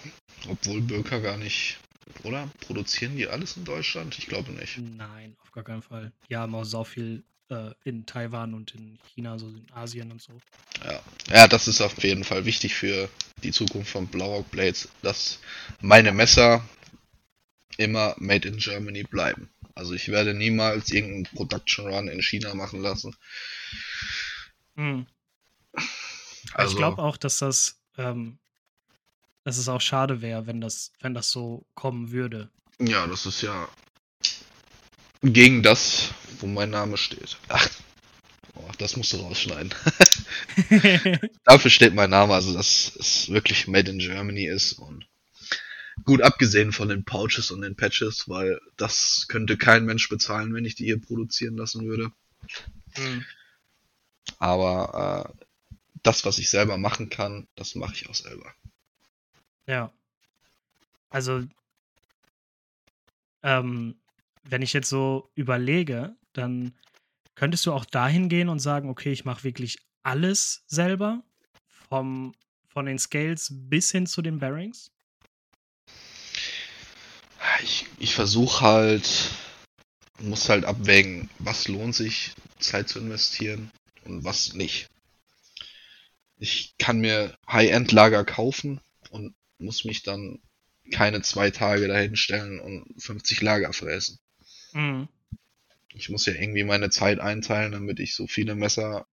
obwohl Böker gar nicht oder? Produzieren die alles in Deutschland? Ich glaube nicht. Nein, auf gar keinen Fall. Die haben auch so viel äh, in Taiwan und in China, so in Asien und so. Ja. ja, das ist auf jeden Fall wichtig für die Zukunft von Blaurock Blades, dass meine Messer immer made in Germany bleiben. Also ich werde niemals irgendeinen Production Run in China machen lassen. Hm. Also, ich glaube auch, dass das ähm, dass es auch schade wäre, wenn das, wenn das so kommen würde. Ja, das ist ja gegen das, wo mein Name steht. Ach, oh, das musst du rausschneiden. Dafür steht mein Name, also dass es wirklich Made in Germany ist und gut abgesehen von den Pouches und den Patches, weil das könnte kein Mensch bezahlen, wenn ich die hier produzieren lassen würde. Mhm. Aber äh, das, was ich selber machen kann, das mache ich auch selber. Ja. Also, ähm, wenn ich jetzt so überlege, dann könntest du auch dahin gehen und sagen, okay, ich mache wirklich alles selber, vom, von den Scales bis hin zu den Bearings? Ich, ich versuche halt, muss halt abwägen, was lohnt sich, Zeit zu investieren und was nicht. Ich kann mir High-End-Lager kaufen und muss mich dann keine zwei Tage dahin stellen und 50 Lager fressen. Mhm. Ich muss ja irgendwie meine Zeit einteilen, damit ich so viele Messer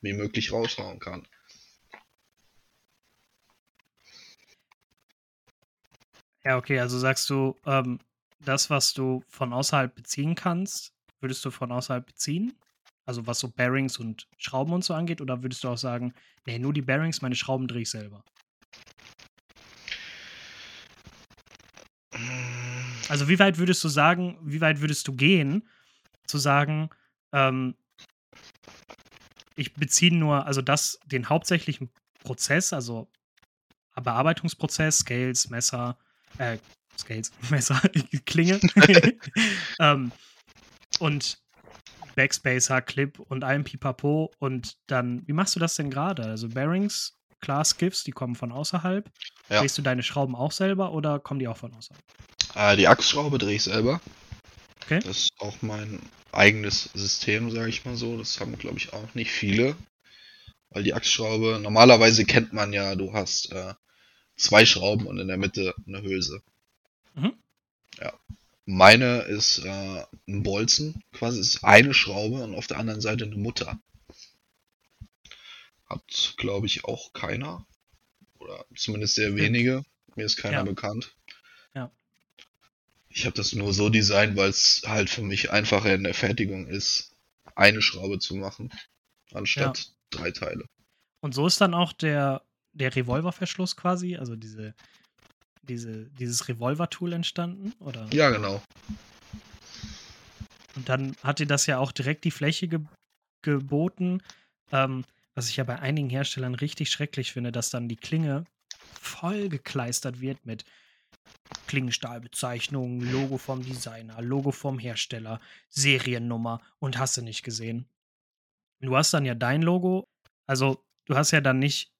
wie möglich raushauen kann. Ja, okay, also sagst du, ähm, das, was du von außerhalb beziehen kannst, würdest du von außerhalb beziehen? Also was so Bearings und Schrauben und so angeht? Oder würdest du auch sagen, nee, nur die Bearings, meine Schrauben drehe ich selber? Also wie weit würdest du sagen, wie weit würdest du gehen, zu sagen, ähm, ich beziehe nur, also das, den hauptsächlichen Prozess, also Bearbeitungsprozess, Scales, Messer, äh, Scales, Messer, Klinge, ähm, und Backspacer, Clip und allem Pipapo und dann, wie machst du das denn gerade? Also Bearings, klar, Skiffs, die kommen von außerhalb. Ja. Drehst du deine Schrauben auch selber oder kommen die auch von außerhalb? Äh, die Achsschraube drehe ich selber. Okay. Das ist auch mein eigenes System, sage ich mal so. Das haben, glaube ich, auch nicht viele. Weil die Achsschraube, normalerweise kennt man ja, du hast äh, zwei Schrauben und in der Mitte eine Hülse. Mhm. Ja. Meine ist äh, ein Bolzen, quasi ist eine Schraube und auf der anderen Seite eine Mutter. Hat, glaube ich, auch keiner. Oder zumindest sehr wenige. Mir ist keiner ja. bekannt. Ich habe das nur so designt, weil es halt für mich einfacher in der Fertigung ist, eine Schraube zu machen, anstatt ja. drei Teile. Und so ist dann auch der, der Revolververschluss quasi, also diese, diese, dieses Revolver-Tool entstanden, oder? Ja, genau. Und dann hat dir das ja auch direkt die Fläche ge geboten, ähm, was ich ja bei einigen Herstellern richtig schrecklich finde, dass dann die Klinge voll gekleistert wird mit Klingenstahlbezeichnung, Logo vom Designer, Logo vom Hersteller, Seriennummer und hast du nicht gesehen. Du hast dann ja dein Logo, also du hast ja dann nicht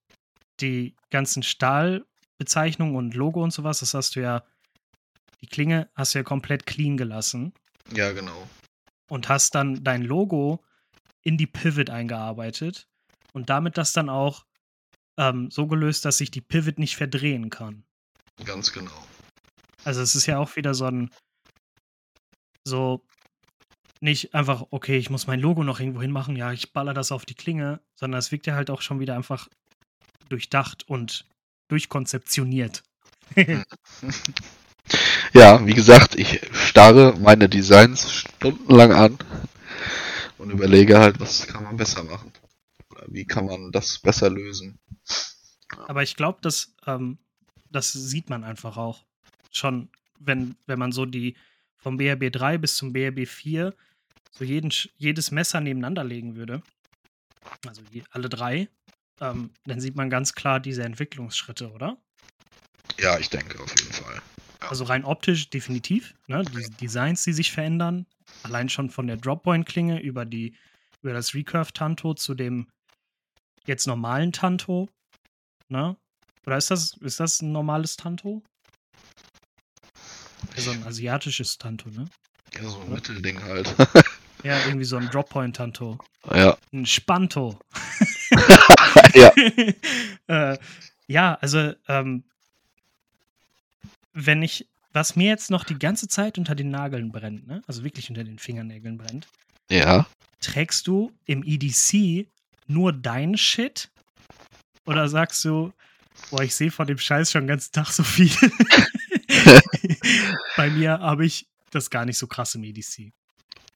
die ganzen Stahlbezeichnungen Bezeichnung und Logo und sowas, das hast du ja, die Klinge hast du ja komplett clean gelassen. Ja, genau. Und hast dann dein Logo in die Pivot eingearbeitet und damit das dann auch ähm, so gelöst, dass sich die Pivot nicht verdrehen kann. Ganz genau. Also es ist ja auch wieder so ein so nicht einfach, okay, ich muss mein Logo noch irgendwo hinmachen, ja, ich baller das auf die Klinge, sondern es wirkt ja halt auch schon wieder einfach durchdacht und durchkonzeptioniert. ja, wie gesagt, ich starre meine Designs stundenlang an und überlege halt, was kann man besser machen. Wie kann man das besser lösen. Aber ich glaube, dass ähm, das sieht man einfach auch schon, wenn, wenn man so die vom BRB 3 bis zum BRB 4 so jeden, jedes Messer nebeneinander legen würde, also je, alle drei, ähm, dann sieht man ganz klar diese Entwicklungsschritte, oder? Ja, ich denke auf jeden Fall. Ja. Also rein optisch definitiv. Ne? Die Designs, die sich verändern. Allein schon von der Droppoint-Klinge über, die, über das Recurve-Tanto zu dem jetzt normalen Tanto. Ne? Oder ist das, ist das ein normales Tanto? So ein asiatisches Tanto, ne? Ja, so ein Oder? Mittelding halt. ja, irgendwie so ein Droppoint-Tanto. Ja. Ein Spanto. ja. äh, ja, also, ähm, wenn ich, was mir jetzt noch die ganze Zeit unter den Nageln brennt, ne? Also wirklich unter den Fingernägeln brennt. Ja. Trägst du im EDC nur dein Shit? Oder sagst du, boah, ich sehe von dem Scheiß schon den ganzen Tag so viel. Bei mir habe ich das gar nicht so krass im EDC.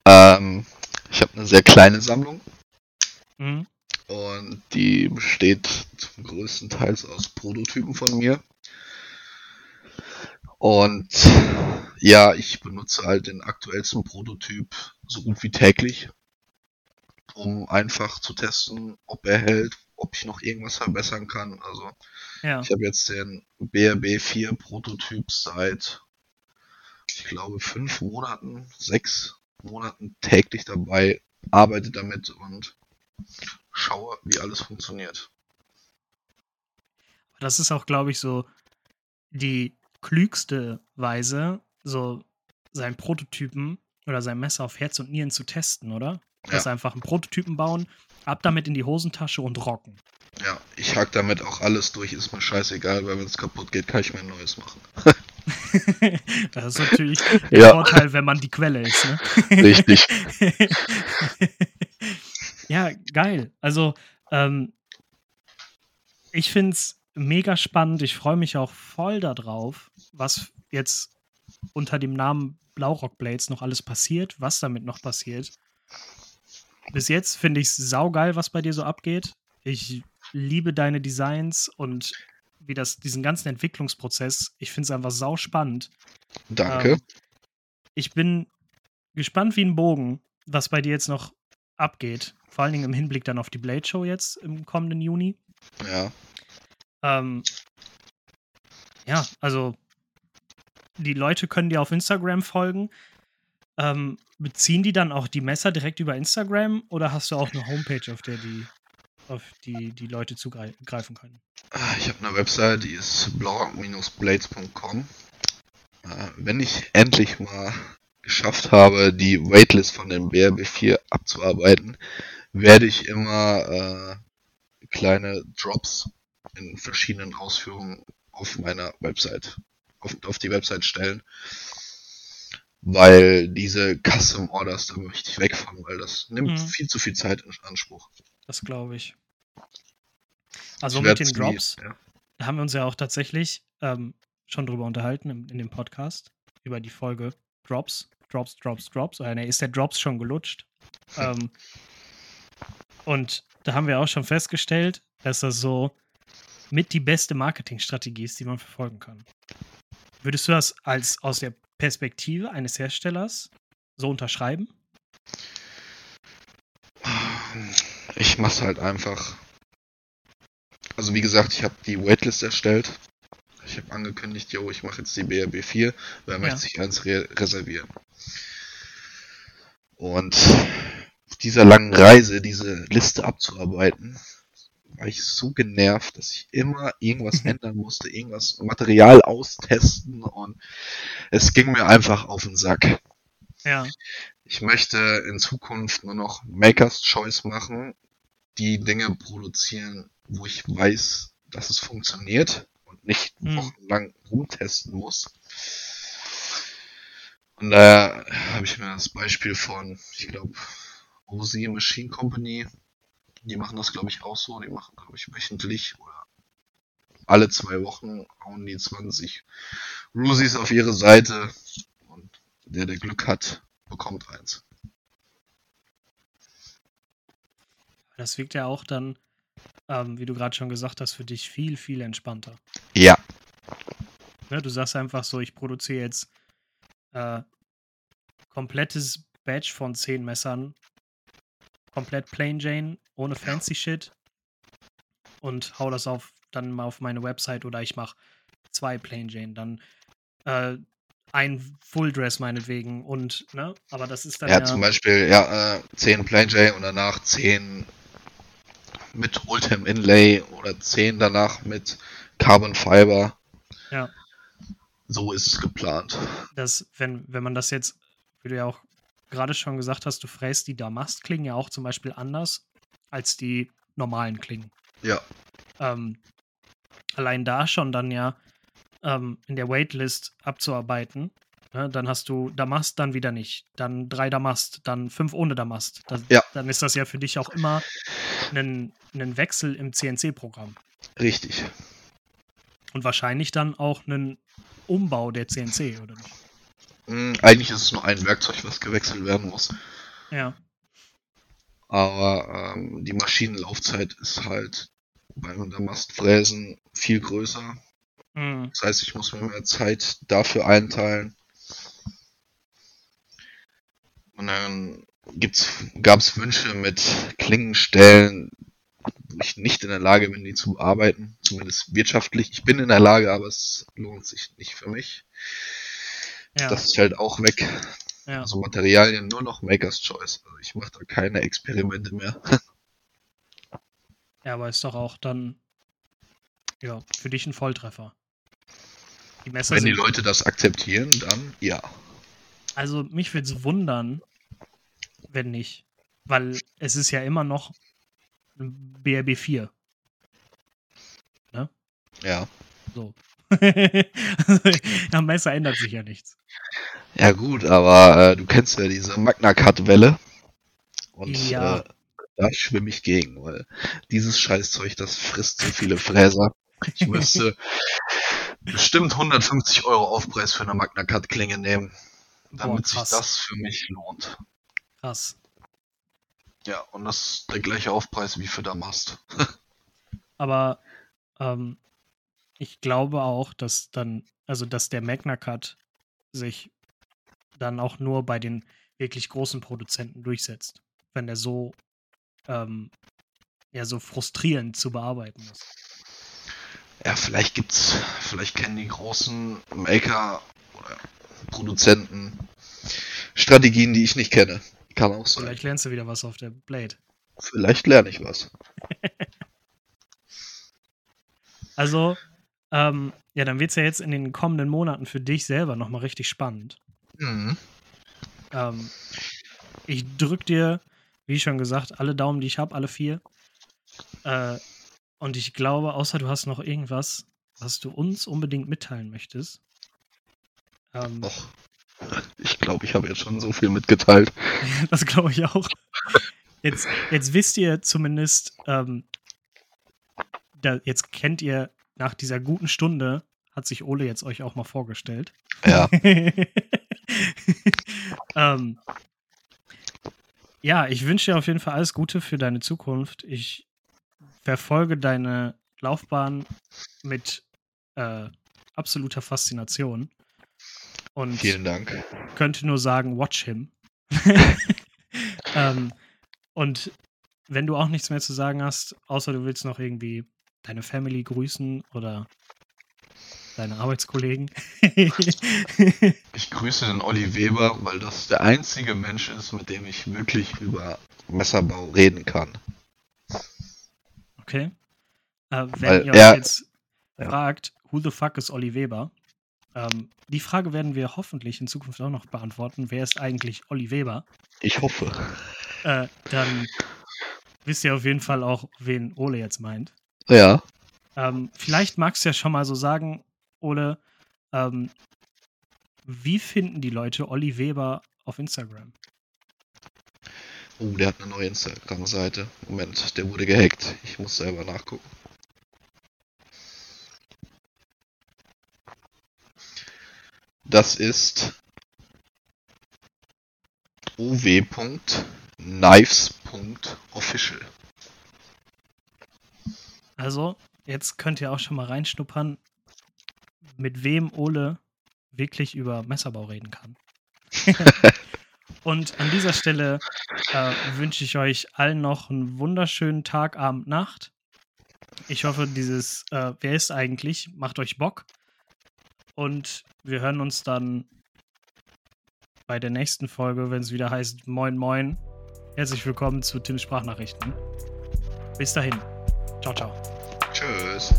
Ähm, ich habe eine sehr kleine Sammlung. Mhm. Und die besteht zum größten Teil aus Prototypen von mir. Und ja, ich benutze halt den aktuellsten Prototyp so gut wie täglich, um einfach zu testen, ob er hält, ob ich noch irgendwas verbessern kann. Also ja. ich habe jetzt den BRB 4 Prototyp seit, ich glaube, fünf Monaten, sechs Monaten täglich dabei, arbeite damit und schaue, wie alles funktioniert. Das ist auch, glaube ich, so die klügste Weise, so seinen Prototypen oder sein Messer auf Herz und Nieren zu testen, oder? Ja. Das einfach einen Prototypen bauen, ab damit in die Hosentasche und rocken. Ja, ich hack damit auch alles durch, ist mir scheißegal, weil wenn es kaputt geht, kann ich mir ein neues machen. das ist natürlich der ja. Vorteil, wenn man die Quelle ist. Ne? Richtig. ja, geil. Also, ähm, ich finde es mega spannend. Ich freue mich auch voll darauf, was jetzt unter dem Namen Blaurock Blades noch alles passiert, was damit noch passiert. Bis jetzt finde ich es saugeil, was bei dir so abgeht. Ich liebe deine Designs und wie das, diesen ganzen Entwicklungsprozess. Ich finde es einfach sau spannend. Danke. Ähm, ich bin gespannt wie ein Bogen, was bei dir jetzt noch abgeht. Vor allen Dingen im Hinblick dann auf die Blade Show jetzt im kommenden Juni. Ja. Ähm, ja, also die Leute können dir auf Instagram folgen. Ähm, beziehen die dann auch die Messer direkt über Instagram oder hast du auch eine Homepage, auf der die, auf die, die Leute zugreifen können? Ah, ich habe eine Website, die ist blaurock-blades.com. Äh, wenn ich endlich mal geschafft habe, die Waitlist von dem BRB4 abzuarbeiten, werde ich immer äh, kleine Drops in verschiedenen Ausführungen auf meiner Website, auf, auf die Website stellen. Weil diese Custom Orders, da möchte ich weg von, weil das nimmt mhm. viel zu viel Zeit in Anspruch. Das glaube ich. Also ich mit den Drops nie, ja. haben wir uns ja auch tatsächlich ähm, schon drüber unterhalten in, in, dem Podcast, über die Folge Drops, Drops, Drops, Drops. Oder ne, ist der Drops schon gelutscht? ähm, und da haben wir auch schon festgestellt, dass das so mit die beste Marketingstrategie ist, die man verfolgen kann. Würdest du das als aus der Perspektive eines Herstellers so unterschreiben? Ich mach's halt einfach. Also wie gesagt, ich habe die Waitlist erstellt. Ich habe angekündigt, yo, ich mache jetzt die BRB 4, wer ja. möchte sich eins re reservieren. Und auf dieser langen Reise diese Liste abzuarbeiten, war ich so genervt, dass ich immer irgendwas ändern musste, irgendwas Material austesten und es ging mir einfach auf den Sack. Ja. Ich möchte in Zukunft nur noch Makers Choice machen, die Dinge produzieren, wo ich weiß, dass es funktioniert und nicht hm. wochenlang rumtesten muss. Und daher habe ich mir das Beispiel von, ich glaube, OZ Machine Company, die machen das glaube ich auch so, die machen glaube ich wöchentlich oder alle zwei Wochen hauen die 20 Rusis auf ihre Seite und der, der Glück hat, bekommt eins. Das wirkt ja auch dann, ähm, wie du gerade schon gesagt hast, für dich viel, viel entspannter. Ja. Ne, du sagst einfach so, ich produziere jetzt äh, komplettes Badge von 10 Messern, komplett Plain Jane, ohne fancy Shit und hau das auf dann mal auf meine Website oder ich mache zwei Plain Jane, dann äh, ein Full Dress meinetwegen und, ne, aber das ist dann ja... Ja, zum Beispiel, ja, äh, 10 Plain Jane und danach 10 mit Ultim Inlay oder 10 danach mit Carbon Fiber. Ja. So ist es geplant. Das, wenn, wenn man das jetzt, wie du ja auch gerade schon gesagt hast, du fräst die Damast-Klingen ja auch zum Beispiel anders als die normalen Klingen. Ja. Ähm, allein da schon dann ja ähm, in der Waitlist abzuarbeiten. Ne? Dann hast du Damast, dann wieder nicht. Dann drei Damast, dann fünf ohne Damast. Das, ja. Dann ist das ja für dich auch immer ein, ein Wechsel im CNC-Programm. Richtig. Und wahrscheinlich dann auch einen Umbau der CNC, oder nicht? Hm, eigentlich ist es nur ein Werkzeug, was gewechselt werden muss. Ja. Aber ähm, die Maschinenlaufzeit ist halt beim Damastfräsen viel größer. Mhm. Das heißt, ich muss mir mehr Zeit dafür einteilen. Und dann gab es Wünsche mit Klingenstellen, wo ich nicht in der Lage bin, die zu bearbeiten. Zumindest wirtschaftlich. Ich bin in der Lage, aber es lohnt sich nicht für mich. Ja. Das fällt auch weg. Ja. Also Materialien nur noch Maker's Choice. Also ich mache da keine Experimente mehr. ja, aber ist doch auch dann ja, für dich ein Volltreffer. Die Wenn die Leute das akzeptieren, dann ja. Also mich würde es wundern, wenn nicht. Weil es ist ja immer noch BRB 4. Ne? Ja. So. Am Messer ändert sich ja nichts. Ja gut, aber äh, du kennst ja diese Magna Cut Welle. Und ja. äh, da schwimme ich gegen, weil dieses Scheißzeug, das frisst so viele Fräser. Ich müsste bestimmt 150 Euro Aufpreis für eine Magna Cut Klinge nehmen, damit Boah, sich das für mich lohnt. Krass. Ja, und das ist der gleiche Aufpreis wie für Damast. Aber ähm, ich glaube auch, dass dann, also dass der Magna Cut sich dann auch nur bei den wirklich großen Produzenten durchsetzt, wenn der so ähm, ja so frustrierend zu bearbeiten ist. Ja, vielleicht gibt's, vielleicht kennen die großen Maker oder Produzenten Strategien, die ich nicht kenne. Kann auch sein. Vielleicht lernst du wieder was auf der Blade. Vielleicht lerne ich was. also, ähm, ja, dann wird es ja jetzt in den kommenden Monaten für dich selber nochmal richtig spannend. Mhm. Ähm, ich drück dir, wie schon gesagt, alle Daumen, die ich habe, alle vier. Äh, und ich glaube, außer du hast noch irgendwas, was du uns unbedingt mitteilen möchtest. Ähm, Och. Ich glaube, ich habe jetzt schon so viel mitgeteilt. das glaube ich auch. Jetzt, jetzt wisst ihr zumindest, ähm, da, jetzt kennt ihr nach dieser guten Stunde, hat sich Ole jetzt euch auch mal vorgestellt. Ja. ähm, ja, ich wünsche dir auf jeden Fall alles Gute für deine Zukunft. Ich verfolge deine Laufbahn mit äh, absoluter Faszination. Und Vielen Dank. Könnte nur sagen, watch him. ähm, und wenn du auch nichts mehr zu sagen hast, außer du willst noch irgendwie deine Family grüßen oder deine Arbeitskollegen. ich grüße den Olli Weber, weil das der einzige Mensch ist, mit dem ich wirklich über Messerbau reden kann. Okay. Äh, wenn Weil ihr euch jetzt ja. fragt, who the fuck ist Olli Weber? Ähm, die Frage werden wir hoffentlich in Zukunft auch noch beantworten. Wer ist eigentlich Olli Weber? Ich hoffe. Äh, dann wisst ihr auf jeden Fall auch, wen Ole jetzt meint. Ja. Ähm, vielleicht magst du ja schon mal so sagen, Ole, ähm, wie finden die Leute Olli Weber auf Instagram? Oh, der hat eine neue Instagram-Seite. Moment, der wurde gehackt. Ich muss selber nachgucken. Das ist uw.knives.official. Also, jetzt könnt ihr auch schon mal reinschnuppern, mit wem Ole wirklich über Messerbau reden kann. Und an dieser Stelle äh, wünsche ich euch allen noch einen wunderschönen Tag, Abend, Nacht. Ich hoffe, dieses äh, Wer ist eigentlich macht euch Bock. Und wir hören uns dann bei der nächsten Folge, wenn es wieder heißt Moin Moin. Herzlich willkommen zu Tims Sprachnachrichten. Bis dahin. Ciao, ciao. Tschüss.